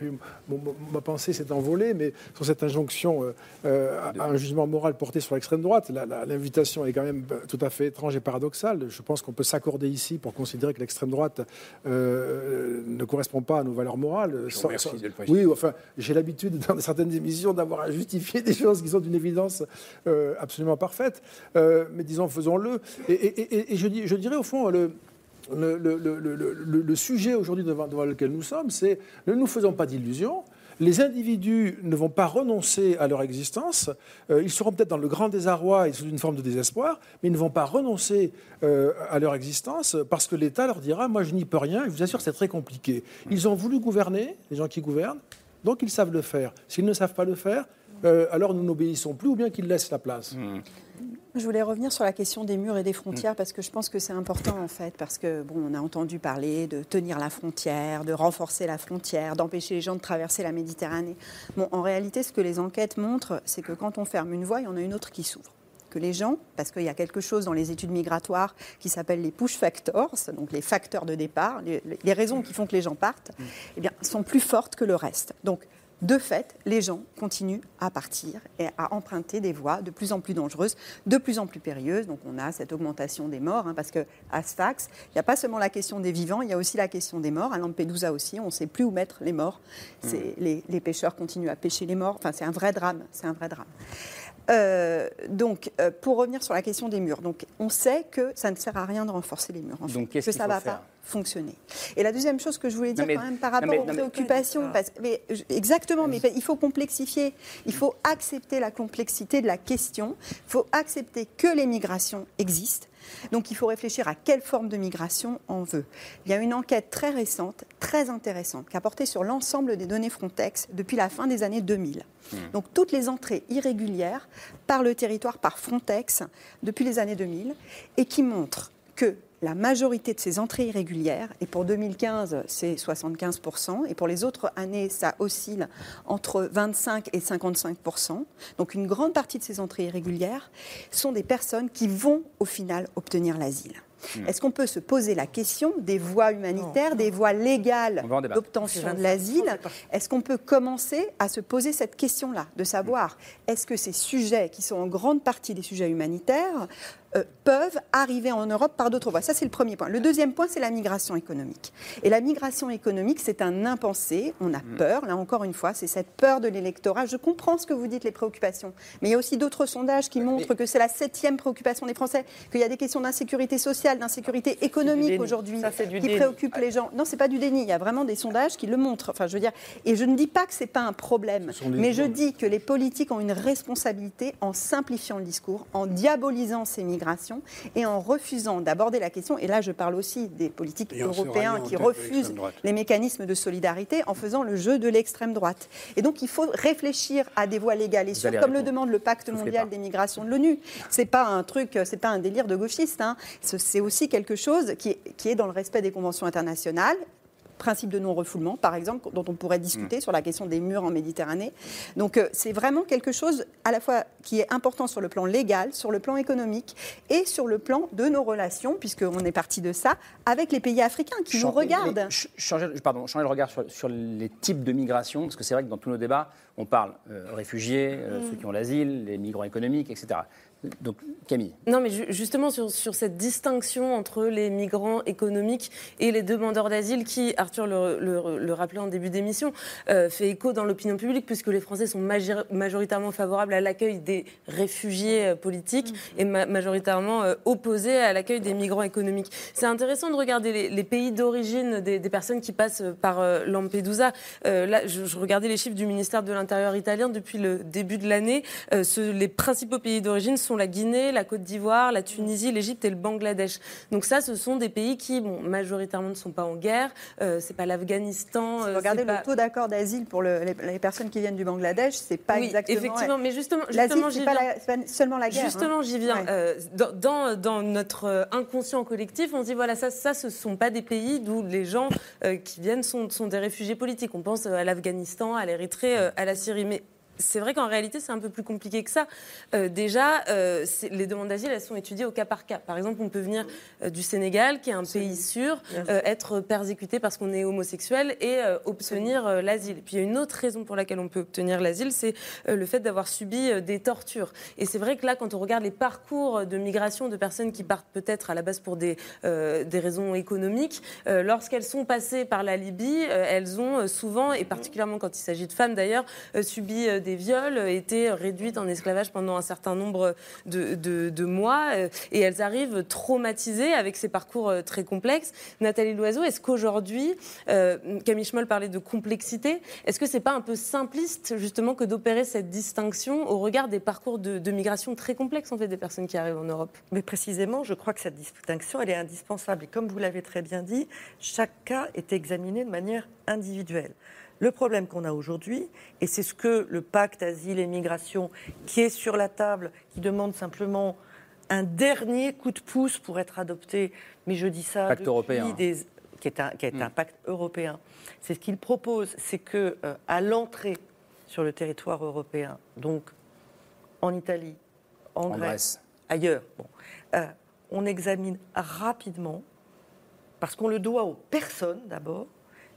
ma pensée s'est envolée, mais sur cette injonction euh, euh, à, à un jugement moral porté sur l'extrême droite, l'invitation est quand même euh, tout à fait étrange et paradoxale. Je pense qu'on peut s'accorder ici pour considérer que l'extrême droite euh, ne correspond pas à nos valeurs morales. Je vous remercie de le préciser. oui, enfin, j'ai l'habitude dans certaines émissions d'avoir à justifier des choses qui sont d'une évidence euh, absolument parfaite. Euh, mais disons, faisons-le. Et, je, dirais au fond, le, sujet aujourd'hui devant, lequel nous sommes, c'est ne nous faisons pas d'illusions. Les individus ne vont pas renoncer à leur existence. Euh, ils seront peut-être dans le grand désarroi et sous une forme de désespoir, mais ils ne vont pas renoncer à leur existence parce que l'État leur dira Moi, je n'y peux rien. Je vous assure, c'est très compliqué. Ils ont voulu gouverner, les gens qui gouvernent, donc ils savent le faire. S'ils ne savent pas le faire, euh, alors nous n'obéissons plus ou bien qu'ils laissent la place. Je voulais revenir sur la question des murs et des frontières parce que je pense que c'est important en fait parce que bon, on a entendu parler de tenir la frontière, de renforcer la frontière, d'empêcher les gens de traverser la Méditerranée. Bon, en réalité, ce que les enquêtes montrent, c'est que quand on ferme une voie, il y en a une autre qui s'ouvre. Que les gens, parce qu'il y a quelque chose dans les études migratoires qui s'appelle les push factors, donc les facteurs de départ, les, les raisons qui font que les gens partent, eh bien, sont plus fortes que le reste. Donc de fait, les gens continuent à partir et à emprunter des voies de plus en plus dangereuses, de plus en plus périlleuses. Donc on a cette augmentation des morts, hein, parce qu'à Sfax, il n'y a pas seulement la question des vivants, il y a aussi la question des morts. À Lampedusa aussi, on ne sait plus où mettre les morts. C'est- Les, les pêcheurs continuent à pêcher les morts. Enfin, c'est un vrai drame. C'est un vrai drame. Euh, donc, euh, pour revenir sur la question des murs, donc on sait que ça ne sert à rien de renforcer les murs, en fait, Donc, qu'est-ce que ça ne va pas fonctionner. Et la deuxième chose que je voulais dire mais- quand même par rapport mais- aux préoccupations, parce- mais je- exactement, mais il faut complexifier, il faut accepter la complexité de la question, il faut accepter que les migrations existent. Donc il faut réfléchir à quelle forme de migration on veut. Il y a une enquête très récente, très intéressante, qui a porté sur l'ensemble des données Frontex depuis la fin des années 2000. Donc toutes les entrées irrégulières par le territoire par Frontex depuis les années 2000 et qui montrent que la majorité de ces entrées irrégulières, et pour 2015 c'est 75%, et pour les autres années ça oscille entre 25 et 55%, donc une grande partie de ces entrées irrégulières sont des personnes qui vont au final obtenir l'asile. Hmm. Est-ce qu'on peut se poser la question des voies humanitaires, des voies légales d'obtention de l'asile Est-ce qu'on peut commencer à se poser cette question-là, de savoir est-ce que ces sujets, qui sont en grande partie des sujets humanitaires, euh, peuvent arriver en Europe par d'autres voies Ça, c'est le premier point. Le deuxième point, c'est la migration économique. Et la migration économique, c'est un impensé. On a peur, là encore une fois, c'est cette peur de l'électorat. Je comprends ce que vous dites, les préoccupations. Mais il y a aussi d'autres sondages qui montrent que c'est la septième préoccupation des Français, qu'il y a des questions d'insécurité sociale, d'insécurité économique aujourd'hui qui préoccupent les gens. Non, c'est pas du déni. Il y a vraiment des sondages qui le montrent. Enfin, je veux dire, et je ne dis pas que c'est pas un problème, mais je dis que les politiques ont une responsabilité en simplifiant le discours, en diabolisant ces migrations et en refusant d'aborder la question. Et là, je parle aussi des politiques Et européens qui refusent les mécanismes de solidarité en faisant le jeu de l'extrême droite. Et donc, il faut réfléchir à des voies légales et sûres, comme le demande le Pacte mondial pas. des migrations de l'ONU. C'est pas un truc, c'est pas un délire de gauchiste. hein. Ce- C'est aussi quelque chose qui est, qui est dans le respect des conventions internationales. Principe de non-refoulement, par exemple, dont on pourrait discuter Mm. sur la question des murs en Méditerranée. Donc, euh, c'est vraiment quelque chose à la fois qui est important sur le plan légal, sur le plan économique et sur le plan de nos relations, puisqu'on est parti de ça, avec les pays africains qui nous regardent. ch- changer, pardon, changer le regard sur, sur les types de migration, parce que c'est vrai que dans tous nos débats, on parle euh, réfugiés, euh, Mm. ceux qui ont l'asile, les migrants économiques, etc. Donc, Camille. Non, mais ju- justement sur, cette distinction entre les migrants économiques et les demandeurs d'asile, qui, Arthur le, rappelait en début d'émission, euh, fait écho dans l'opinion publique, puisque les Français sont major- majoritairement favorables à l'accueil des réfugiés euh, politiques et ma- majoritairement euh, opposés à l'accueil des migrants économiques. C'est intéressant de regarder les, pays d'origine des, personnes qui passent par Lampedusa. Là, je, je regardais les chiffres du ministère de l'Intérieur italien depuis le début de l'année. Les principaux pays d'origine sont la Guinée, la Côte d'Ivoire, la Tunisie, l'Égypte et le Bangladesh. Donc ça, ce sont des pays qui, bon, majoritairement, ne sont pas en guerre. Euh, c'est pas l'Afghanistan. euh, Regardez le pas- taux d'accord d'asile pour le- les, les personnes qui viennent du Bangladesh, c'est pas Oui, exactement. effectivement, mais justement- justement, c'est pas, seulement la guerre. Justement, hein. j'y viens. Ouais. Euh, dans, dans, notre euh, inconscient collectif, on se dit voilà, ça, ça ce ne sont pas des pays d'où les gens euh, qui viennent sont, sont des réfugiés politiques. On pense à l'Afghanistan, à l'Érythrée, à la Syrie. Mais c'est vrai qu'en réalité, c'est un peu plus compliqué que ça. Euh, déjà, euh, les demandes d'asile, elles sont étudiées au cas par cas. Par exemple, on peut venir euh, du Sénégal, qui est un pays sûr, être persécuté parce qu'on est homosexuel et obtenir l'asile. Puis il y a une autre raison pour laquelle on peut obtenir l'asile, c'est le fait d'avoir subi des tortures. Et c'est vrai que là, quand on regarde les parcours de migration de personnes qui partent peut-être à la base pour des, des raisons économiques, lorsqu'elles sont passées par la Libye, elles ont souvent, et particulièrement quand il s'agit de femmes d'ailleurs, subi euh, des viols, été réduites en esclavage pendant un certain nombre de mois, euh, et elles arrivent traumatisées avec ces parcours euh, très complexes. Nathalie Loiseau, est-ce qu'aujourd'hui, euh, Camille Schmoll parlait de complexité, est-ce que c'est pas un peu simpliste justement que d'opérer cette distinction au regard des parcours de, de migration très complexes en fait des personnes qui arrivent en Europe? Mais précisément, je crois que cette distinction, elle est indispensable. Et comme vous l'avez très bien dit, chaque cas est examiné de manière individuelle. Le problème qu'on a aujourd'hui, et c'est ce que le pacte asile et migration qui est sur la table, qui demande simplement un dernier coup de pouce pour être adopté, mais je dis ça Pacte européen. des- qui est un, qui est un pacte européen. C'est ce qu'il propose, c'est que euh, à l'entrée sur le territoire européen, donc en Italie, en, En Grèce, Grèce. ailleurs, bon, euh, on examine rapidement, parce qu'on le doit aux personnes d'abord,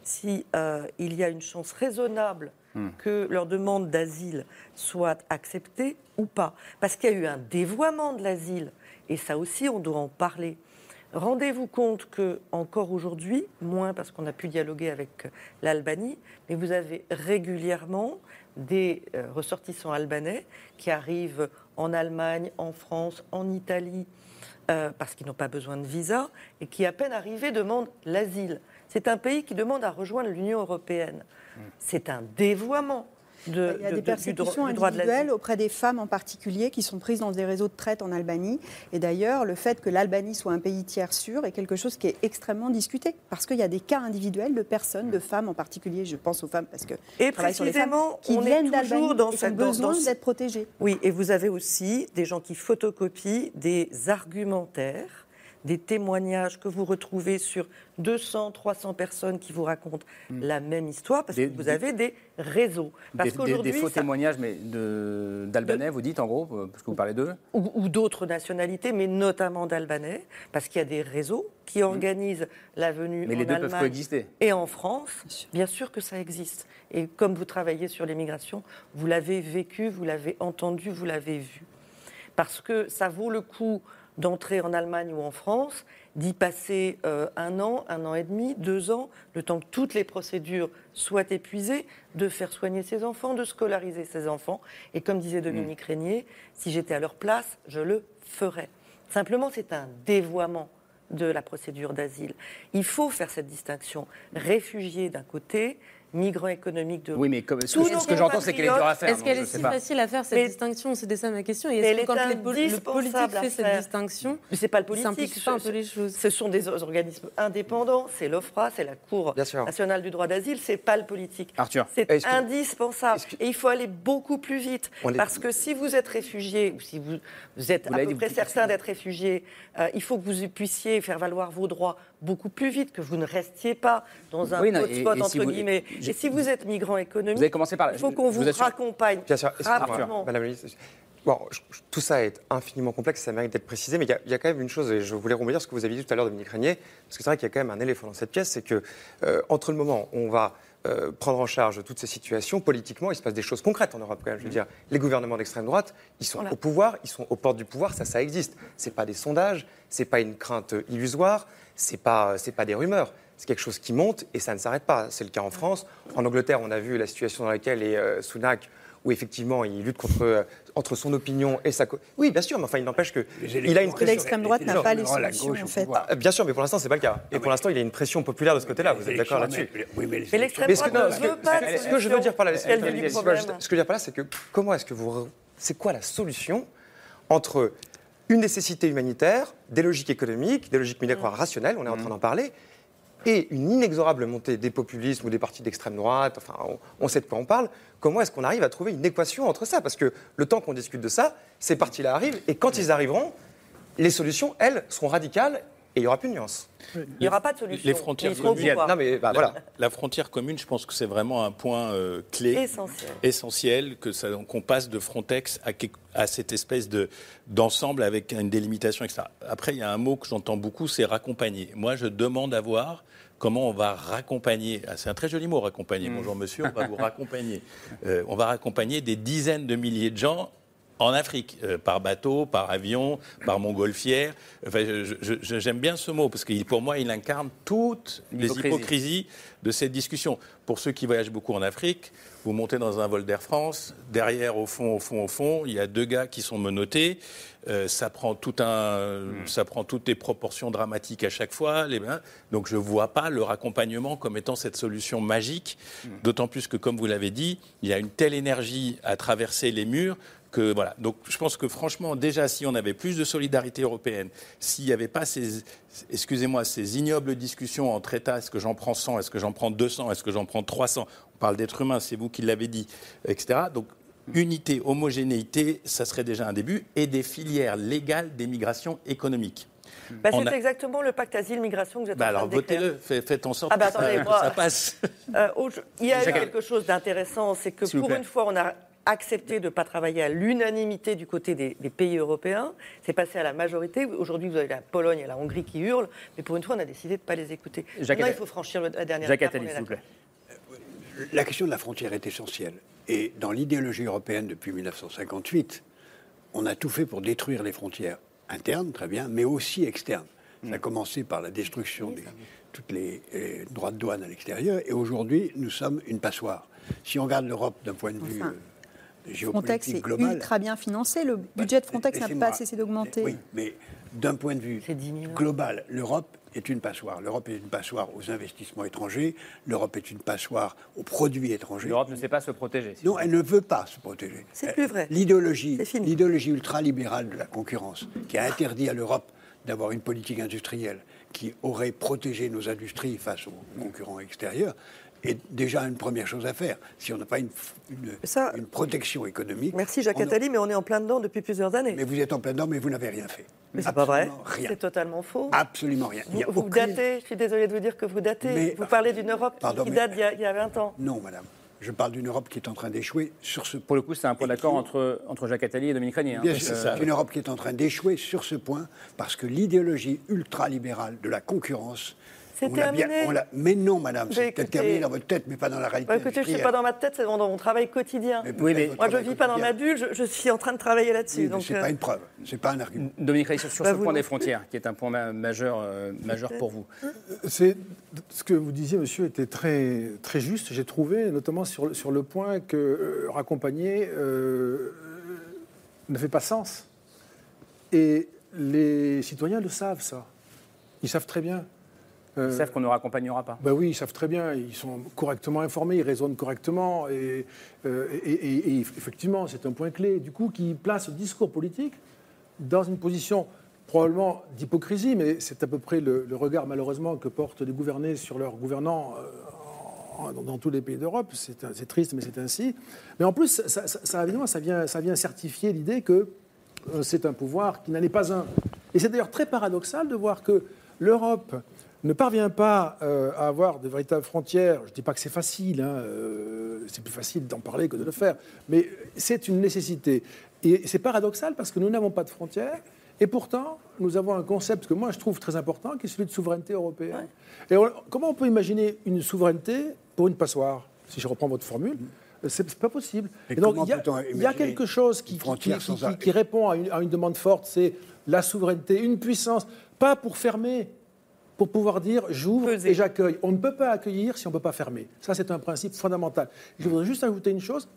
si euh, il y a une chance raisonnable hmm. que leur demande d'asile soit acceptée ou pas. Parce qu'il y a eu un dévoiement de l'asile, et ça aussi, on doit en parler. Rendez-vous compte que encore aujourd'hui, moins parce qu'on a pu dialoguer avec l'Albanie, mais vous avez régulièrement des euh, ressortissants albanais qui arrivent en Allemagne, en France, en Italie, euh, parce qu'ils n'ont pas besoin de visa, et qui, à peine arrivés, demandent l'asile. C'est un pays qui demande à rejoindre l'Union européenne. Hmm. C'est un dévoiement. De, il y a des persécutions individuelles auprès des femmes en particulier qui sont prises dans des réseaux de traite en Albanie. Et d'ailleurs, le fait que l'Albanie soit un pays tiers sûr est quelque chose qui est extrêmement discuté parce qu'il y a des cas individuels de personnes, de femmes en particulier. Je pense aux femmes parce que et précisément, qui on viennent d'Albanie dans et ont besoin d'être protégées. Oui, et vous avez aussi des gens qui photocopient des argumentaires des témoignages que vous retrouvez sur 200, 300 personnes qui vous racontent hmm. la même histoire, parce que vous avez des réseaux. Parce des, des, faux témoignages, mais d'Albanais, vous dites en gros, euh, parce que vous parlez d'eux Ou, d'autres nationalités, mais notamment d'Albanais, parce qu'il y a des réseaux qui hmm. organisent la venue mais les deux peuvent coexister. et en France. Bien sûr que ça existe. Et comme vous travaillez sur l'immigration, vous l'avez vécu, vous l'avez entendu, vous l'avez vu. Parce que ça vaut le coup d'entrer en Allemagne ou en France, d'y passer euh, un an, un an et demi, deux ans, le temps que toutes les procédures soient épuisées, de faire soigner ses enfants, de scolariser ses enfants. Et comme disait Dominique mmh. Régnier, si j'étais à leur place, je le ferais. Simplement, c'est un dévoiement de la procédure d'asile. Il faut faire cette distinction. Réfugiés d'un côté, migrants économiques de Oui, mais comme, ce, que, ce que j'entends, c'est qu'elle est dure à faire. Est-ce qu'elle est si facile à faire cette distinction C'était ça ma question. Et est-ce que quand les le politique fait cette distinction, mais c'est pas le politique, pas un peu les choses Ce sont des organismes indépendants. C'est l'OFRA, c'est la Cour nationale du droit d'asile. C'est pas le politique. Arthur, c'est indispensable. Et il faut aller beaucoup plus vite parce que si vous êtes réfugié ou si vous, êtes à peu près certain d'être réfugié, euh, il faut que vous puissiez faire valoir vos droits beaucoup plus vite, que vous ne restiez pas dans un oui, hotspot, entre guillemets. Et si vous êtes migrant économique, vous avez commencé par... il faut qu'on vous, raccompagne Bien sûr. rapidement. Madame la Bon, tout ça est infiniment complexe, ça mérite d'être précisé, mais il y, a quand même une chose, et je voulais rebondir ce que vous avez dit tout à l'heure, Dominique Régnier, parce que c'est vrai qu'il y a quand même un éléphant dans cette pièce, c'est que euh, entre le moment où on va euh, prendre en charge toutes ces situations, politiquement, il se passe des choses concrètes en Europe quand même. Je veux dire, les gouvernements d'extrême droite, ils sont au pouvoir, ils sont aux portes du pouvoir, ça, ça existe. C'est pas des sondages, c'est pas une crainte illusoire, c'est pas, c'est pas des rumeurs. C'est quelque chose qui monte et ça ne s'arrête pas. C'est le cas en France. En Angleterre, on a vu la situation dans laquelle les euh, Sunak où effectivement il lutte contre, euh, entre son opinion et sa. Oui, bien sûr, mais enfin, il n'empêche que. Il a une pression. L'extrême droite n'a pas les solutions, en fait. Ah, bien sûr, mais pour l'instant, c'est pas le cas. Et pour l'instant, il y a une pression populaire de ce côté-là. Vous êtes d'accord là-dessus Oui, mais, l'extrême droite ne veut pas. Ce que je veux dire par là, ce que je veux dire par là, c'est que comment est-ce que vous. C'est quoi la solution entre une nécessité humanitaire, des logiques économiques, des logiques migratoires rationnelles, on est en train d'en parler, et une inexorable montée des populismes ou des partis d'extrême droite, enfin, on, sait de quoi on parle, comment est-ce qu'on arrive à trouver une équation entre ça? Parce que le temps qu'on discute de ça, ces partis-là arrivent, et quand ils arriveront, les solutions, elles, seront radicales et il n'y aura plus de nuance. Il n'y aura pas de solution. Les frontières communes. Non, mais, bah, voilà. la, frontière commune, je pense que c'est vraiment un point euh, clé. Essentiel. Essentiel, qu'on passe de Frontex à, à cette espèce d'ensemble avec une délimitation, etc. Après, il y a un mot que j'entends beaucoup, c'est raccompagner. Moi, je demande à voir comment on va raccompagner, ah, c'est un très joli mot, raccompagner, mm. bonjour monsieur, on va vous raccompagner. Euh, on va raccompagner des dizaines de milliers de gens en Afrique, euh, par bateau, par avion, par montgolfière. Enfin, J'aime bien ce mot, parce que pour moi, il incarne toutes les hypocrisies de cette discussion. Pour ceux qui voyagent beaucoup en Afrique, vous montez dans un vol d'Air France, derrière, au fond, au fond, au fond, il y a deux gars qui sont menottés. Euh, ça, prend tout un, hmm. ça prend toutes les proportions dramatiques à chaque fois. Les, donc je ne vois pas leur accompagnement comme étant cette solution magique, hmm. d'autant plus que, comme vous l'avez dit, il y a une telle énergie à traverser les murs voilà. Donc je pense que franchement, déjà, si on avait plus de solidarité européenne, s'il n'y avait pas ces, excusez-moi, ces ignobles discussions entre États, est-ce que j'en prends 100, est-ce que j'en prends 200, est-ce que j'en prends 300, on parle d'êtres humains, c'est vous qui l'avez dit, etc. Donc unité, homogénéité, ça serait déjà un début, et des filières légales d'émigration économique. Bah, c'est exactement le pacte asile-migration que vous êtes bah en train alors, votez-le, faites en sorte ah bah, que, ça, passe. Euh, il y a quelque chose d'intéressant, c'est que pour une fois, on a accepté de ne pas travailler à l'unanimité du côté des, pays européens. C'est passé à la majorité. Aujourd'hui, vous avez la Pologne et la Hongrie qui hurlent, mais pour une fois, on a décidé de ne pas les écouter. Maintenant, il faut franchir la dernière Jacques étape. s'il vous plaît. la question de la frontière est essentielle. Et dans l'idéologie européenne depuis 1958, on a tout fait pour détruire les frontières internes, très bien, mais aussi externes. Ça a commencé par la destruction de tous les, les droits de douane à l'extérieur, et aujourd'hui, nous sommes une passoire. Si on regarde l'Europe d'un point de vue Enfin, euh, Frontex est global, ultra bien financé. Le budget de Frontex n'a pas cessé d'augmenter. oui, mais d'un point de vue global, l'Europe est une passoire. L'Europe est une passoire aux investissements étrangers. L'Europe est une passoire aux produits étrangers. L'Europe ne sait pas se protéger. Non, elle ne veut pas se protéger. C'est plus vrai. L'idéologie, l'idéologie ultralibérale de la concurrence, qui a interdit à l'Europe d'avoir une politique industrielle qui aurait protégé nos industries face aux concurrents extérieurs, est déjà une première chose à faire. Si on n'a pas une, une- une protection économique. Merci Jacques Attali, mais on est en plein dedans depuis plusieurs années. Mais vous êtes en plein dedans, mais vous n'avez rien fait. Mais c'est pas vrai. C'est totalement faux. Absolument rien. Vous, aucune- datez, je suis désolée de vous dire que vous datez. Mais- vous parlez d'une Europe qui- Pardon, qui mais- date d'il y, a- il y a 20 ans. Non, madame. Je parle d'une Europe qui est en train d'échouer sur ce Pour le coup, c'est un point d'accord entre, entre Jacques Attali et Dominique Régnier. hein. Bien sûr, euh, c'est une Europe qui est en train d'échouer sur ce point parce que l'idéologie ultralibérale de la concurrence. C'est bien- terminé. mais non, madame, Mais c'est peut-être écoutez- terminé dans votre tête, mais pas dans la réalité. Bah, écoutez, je ne suis industrielle. pas dans ma tête, c'est dans mon travail quotidien. Oui, mais- Moi, je ne vis pas dans ma bulle, je, je suis en train de travailler là-dessus. Oui, donc, c'est euh, pas une preuve, c'est pas un argument. Dominique Régnier, sur, Bah, ce point non des frontières, qui est un point ma- majeur, euh, majeur pour vous. C'est ce que vous disiez, monsieur, était très très juste. J'ai trouvé, notamment sur le- sur le point que euh, raccompagner euh, ne fait pas sens. Et les citoyens le savent, ça. Ils savent très bien. Euh, Ils savent qu'on ne raccompagnera pas. ben oui, ils savent très bien, ils sont correctement informés, ils raisonnent correctement, et, euh, et- et- et effectivement, c'est un point clé, du coup, qui place le discours politique dans une position probablement d'hypocrisie, mais c'est à peu près le, le regard, malheureusement, que portent les gouvernés sur leurs gouvernants euh, dans, dans tous les pays d'Europe. C'est triste, mais c'est ainsi. Mais en plus, ça, ça- ça, évidemment, ça vient, ça vient certifier l'idée que euh, c'est un pouvoir qui n'en est pas un. Et c'est d'ailleurs très paradoxal de voir que l'Europe ne parvient pas euh, à avoir de véritables frontières. Je ne dis pas que c'est facile, hein, euh, c'est plus facile d'en parler que de le faire, mais c'est une nécessité. Et c'est paradoxal parce que nous n'avons pas de frontières. Et pourtant, nous avons un concept que moi je trouve très important, qui est celui de souveraineté européenne. Et on- comment on peut imaginer une souveraineté pour une passoire? Si je reprends votre formule, c'est pas possible. Et Et donc, il y a- y quelque chose qui, répond à une, à une demande forte, c'est la souveraineté, une puissance, pas pour fermer, pour pouvoir dire j'ouvre et j'accueille. On ne peut pas accueillir si on ne peut pas fermer. Ça, c'est un principe fondamental. Je voudrais juste ajouter une chose.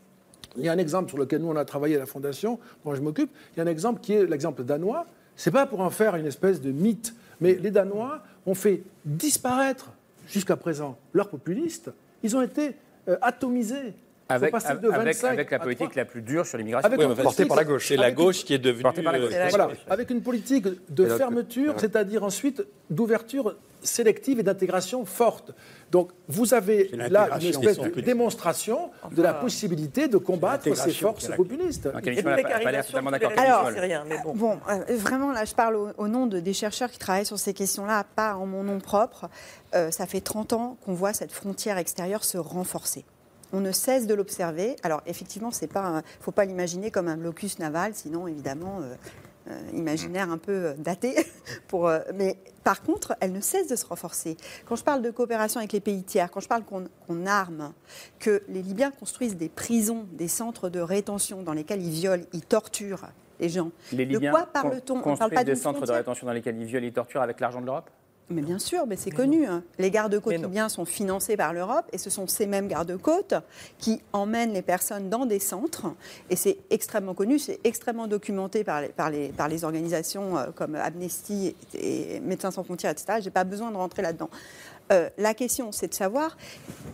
Il y a un exemple sur lequel nous on a travaillé à la Fondation, dont je m'occupe. Il y a un exemple qui est l'exemple danois. C'est pas pour en faire une espèce de mythe, mais les Danois ont fait disparaître jusqu'à présent leurs populistes. Ils ont été euh, atomisés. Avec, passés avec, de 25 avec la politique la plus dure sur l'immigration. Avec une politique- C'est la gauche qui est devenue. Portée par la gauche. euh, voilà, avec une politique de Et donc, fermeture, c'est-à-dire ensuite d'ouverture sélective et d'intégration forte. Donc vous avez là une espèce de démonstration de la possibilité de combattre ces forces la- populistes. D'accord. Alors, bon. Euh, vraiment, là, je parle au, au nom de, des chercheurs qui travaillent sur ces questions-là, pas en mon nom propre. Euh, ça fait 30 ans qu'on voit cette frontière extérieure se renforcer. On ne cesse de l'observer. Alors, effectivement, il ne faut pas l'imaginer comme un blocus naval, sinon, évidemment, euh, euh, imaginaire un peu euh, daté. Pour, euh, mais par contre, elle ne cesse de se renforcer. Quand je parle de coopération avec les pays tiers, quand je parle qu'on arme, que les Libyens construisent des prisons, des centres de rétention dans lesquels ils violent, ils torturent les gens. Les Libyens de quoi parle-t-on? On con- ne parle construisent pas des d'une centres de rétention dans lesquels ils violent et torturent avec l'argent de l'Europe? Mais bien sûr, mais c'est connu. hein. Les gardes-côtes libyens sont financés par l'Europe et ce sont ces mêmes gardes-côtes qui emmènent les personnes dans des centres. Et c'est extrêmement connu, c'est extrêmement documenté par les, par les, par les organisations euh, comme Amnesty et, et Médecins sans frontières, etc. Je n'ai pas besoin de rentrer là-dedans. Euh, la question, c'est de savoir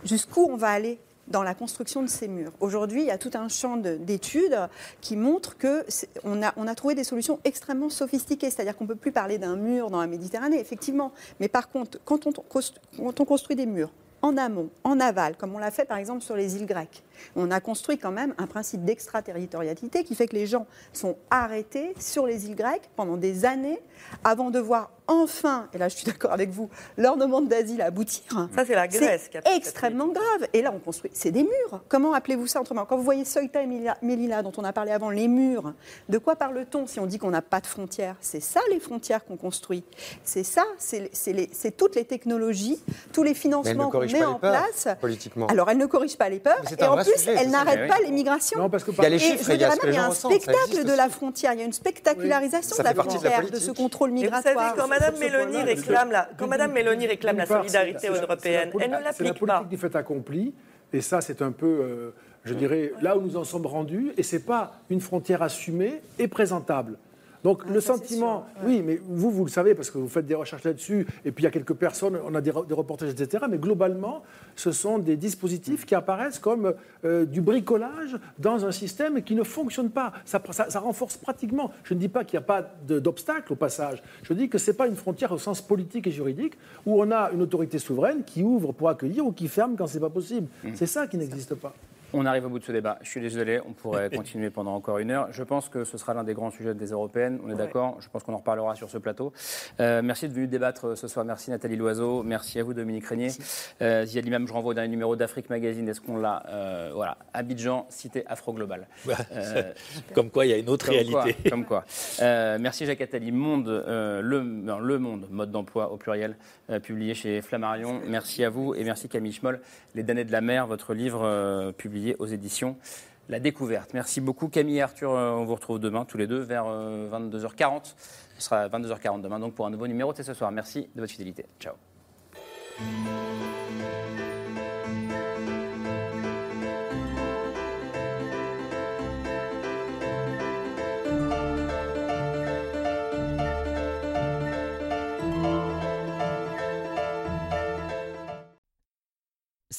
jusqu'où on va aller dans la construction de ces murs. Aujourd'hui, il y a tout un champ de- d'études qui montrent que c'est- on a, on a trouvé des solutions extrêmement sophistiquées. C'est-à-dire qu'on ne peut plus parler d'un mur dans la Méditerranée, effectivement. Mais par contre, quand on construit des murs en amont, en aval, comme on l'a fait par exemple sur les îles grecques, on a construit quand même un principe d'extraterritorialité qui fait que les gens sont arrêtés sur les îles grecques pendant des années avant de voir enfin, et là je suis d'accord avec vous, leur demande d'asile aboutir. Ça, c'est la Grèce qui a C'est extrêmement grave. Et là, on construit. C'est des murs. Comment appelez-vous ça autrement? Quand vous voyez Ceuta et Melilla- dont on a parlé avant, les murs, de quoi parle-t-on si on dit qu'on n'a pas de frontières? C'est ça les frontières qu'on construit. C'est ça, c'est toutes les technologies, tous les financements qu'on met pas en les peurs, place. politiquement. Alors, elle ne corrige pas les peurs et un en vrai plus, elle n'arrête pas l'immigration. Non, parce que Il y a les Et chiffres, je il y a un spectacle de la frontière, il y a une spectacularisation de la frontière, de ce contrôle vous migratoire. savez, quand Madame ce Mélanie réclame la, quand Madame Mélanie réclame la solidarité européenne, elle ne poli- C'est la l'applique pas. politique du fait accompli, et ça, c'est un peu, euh, je dirais, là où nous en sommes rendus, et c'est pas une frontière assumée et présentable. Donc le sentiment, oui, mais vous, vous le savez parce que vous faites des recherches là-dessus, et puis il y a quelques personnes, on a des, re- des reportages, etc. Mais globalement, ce sont des dispositifs qui apparaissent comme euh, du bricolage dans un système qui ne fonctionne pas. Ça, ça- ça renforce pratiquement. Je ne dis pas qu'il n'y a pas d'obstacle au passage. Je dis que ce n'est pas une frontière au sens politique et juridique où on a une autorité souveraine qui ouvre pour accueillir ou qui ferme quand c'est pas possible. C'est ça qui n'existe pas. On arrive au bout de ce débat. Je suis désolé, on pourrait continuer pendant encore une heure. Je pense que ce sera l'un des grands sujets des européennes. On est d'accord Je pense qu'on en reparlera sur ce plateau. Euh, merci de venir débattre ce soir. Merci Nathalie Loiseau. Merci à vous Dominique Régnier. Euh, Ziad Imam, je renvoie au dernier numéro d'Afrique Magazine. Est-ce qu'on l'a Euh, Voilà. Abidjan, cité afro-globale. Euh, Comme quoi, il y a une autre comme réalité. quoi, comme quoi. Merci Jacques Attali. Monde, le, non, le Monde, mode d'emploi au pluriel, publié chez Flammarion. Merci à vous et merci Camille Schmoll. Les damnés de la mer, votre livre euh, aux éditions La Découverte. Merci beaucoup Camille et Arthur. euh, on vous retrouve demain tous les deux vers euh, 22h40. Ce sera 22h40 demain donc pour un nouveau numéro de ce soir. Merci de votre fidélité. Ciao.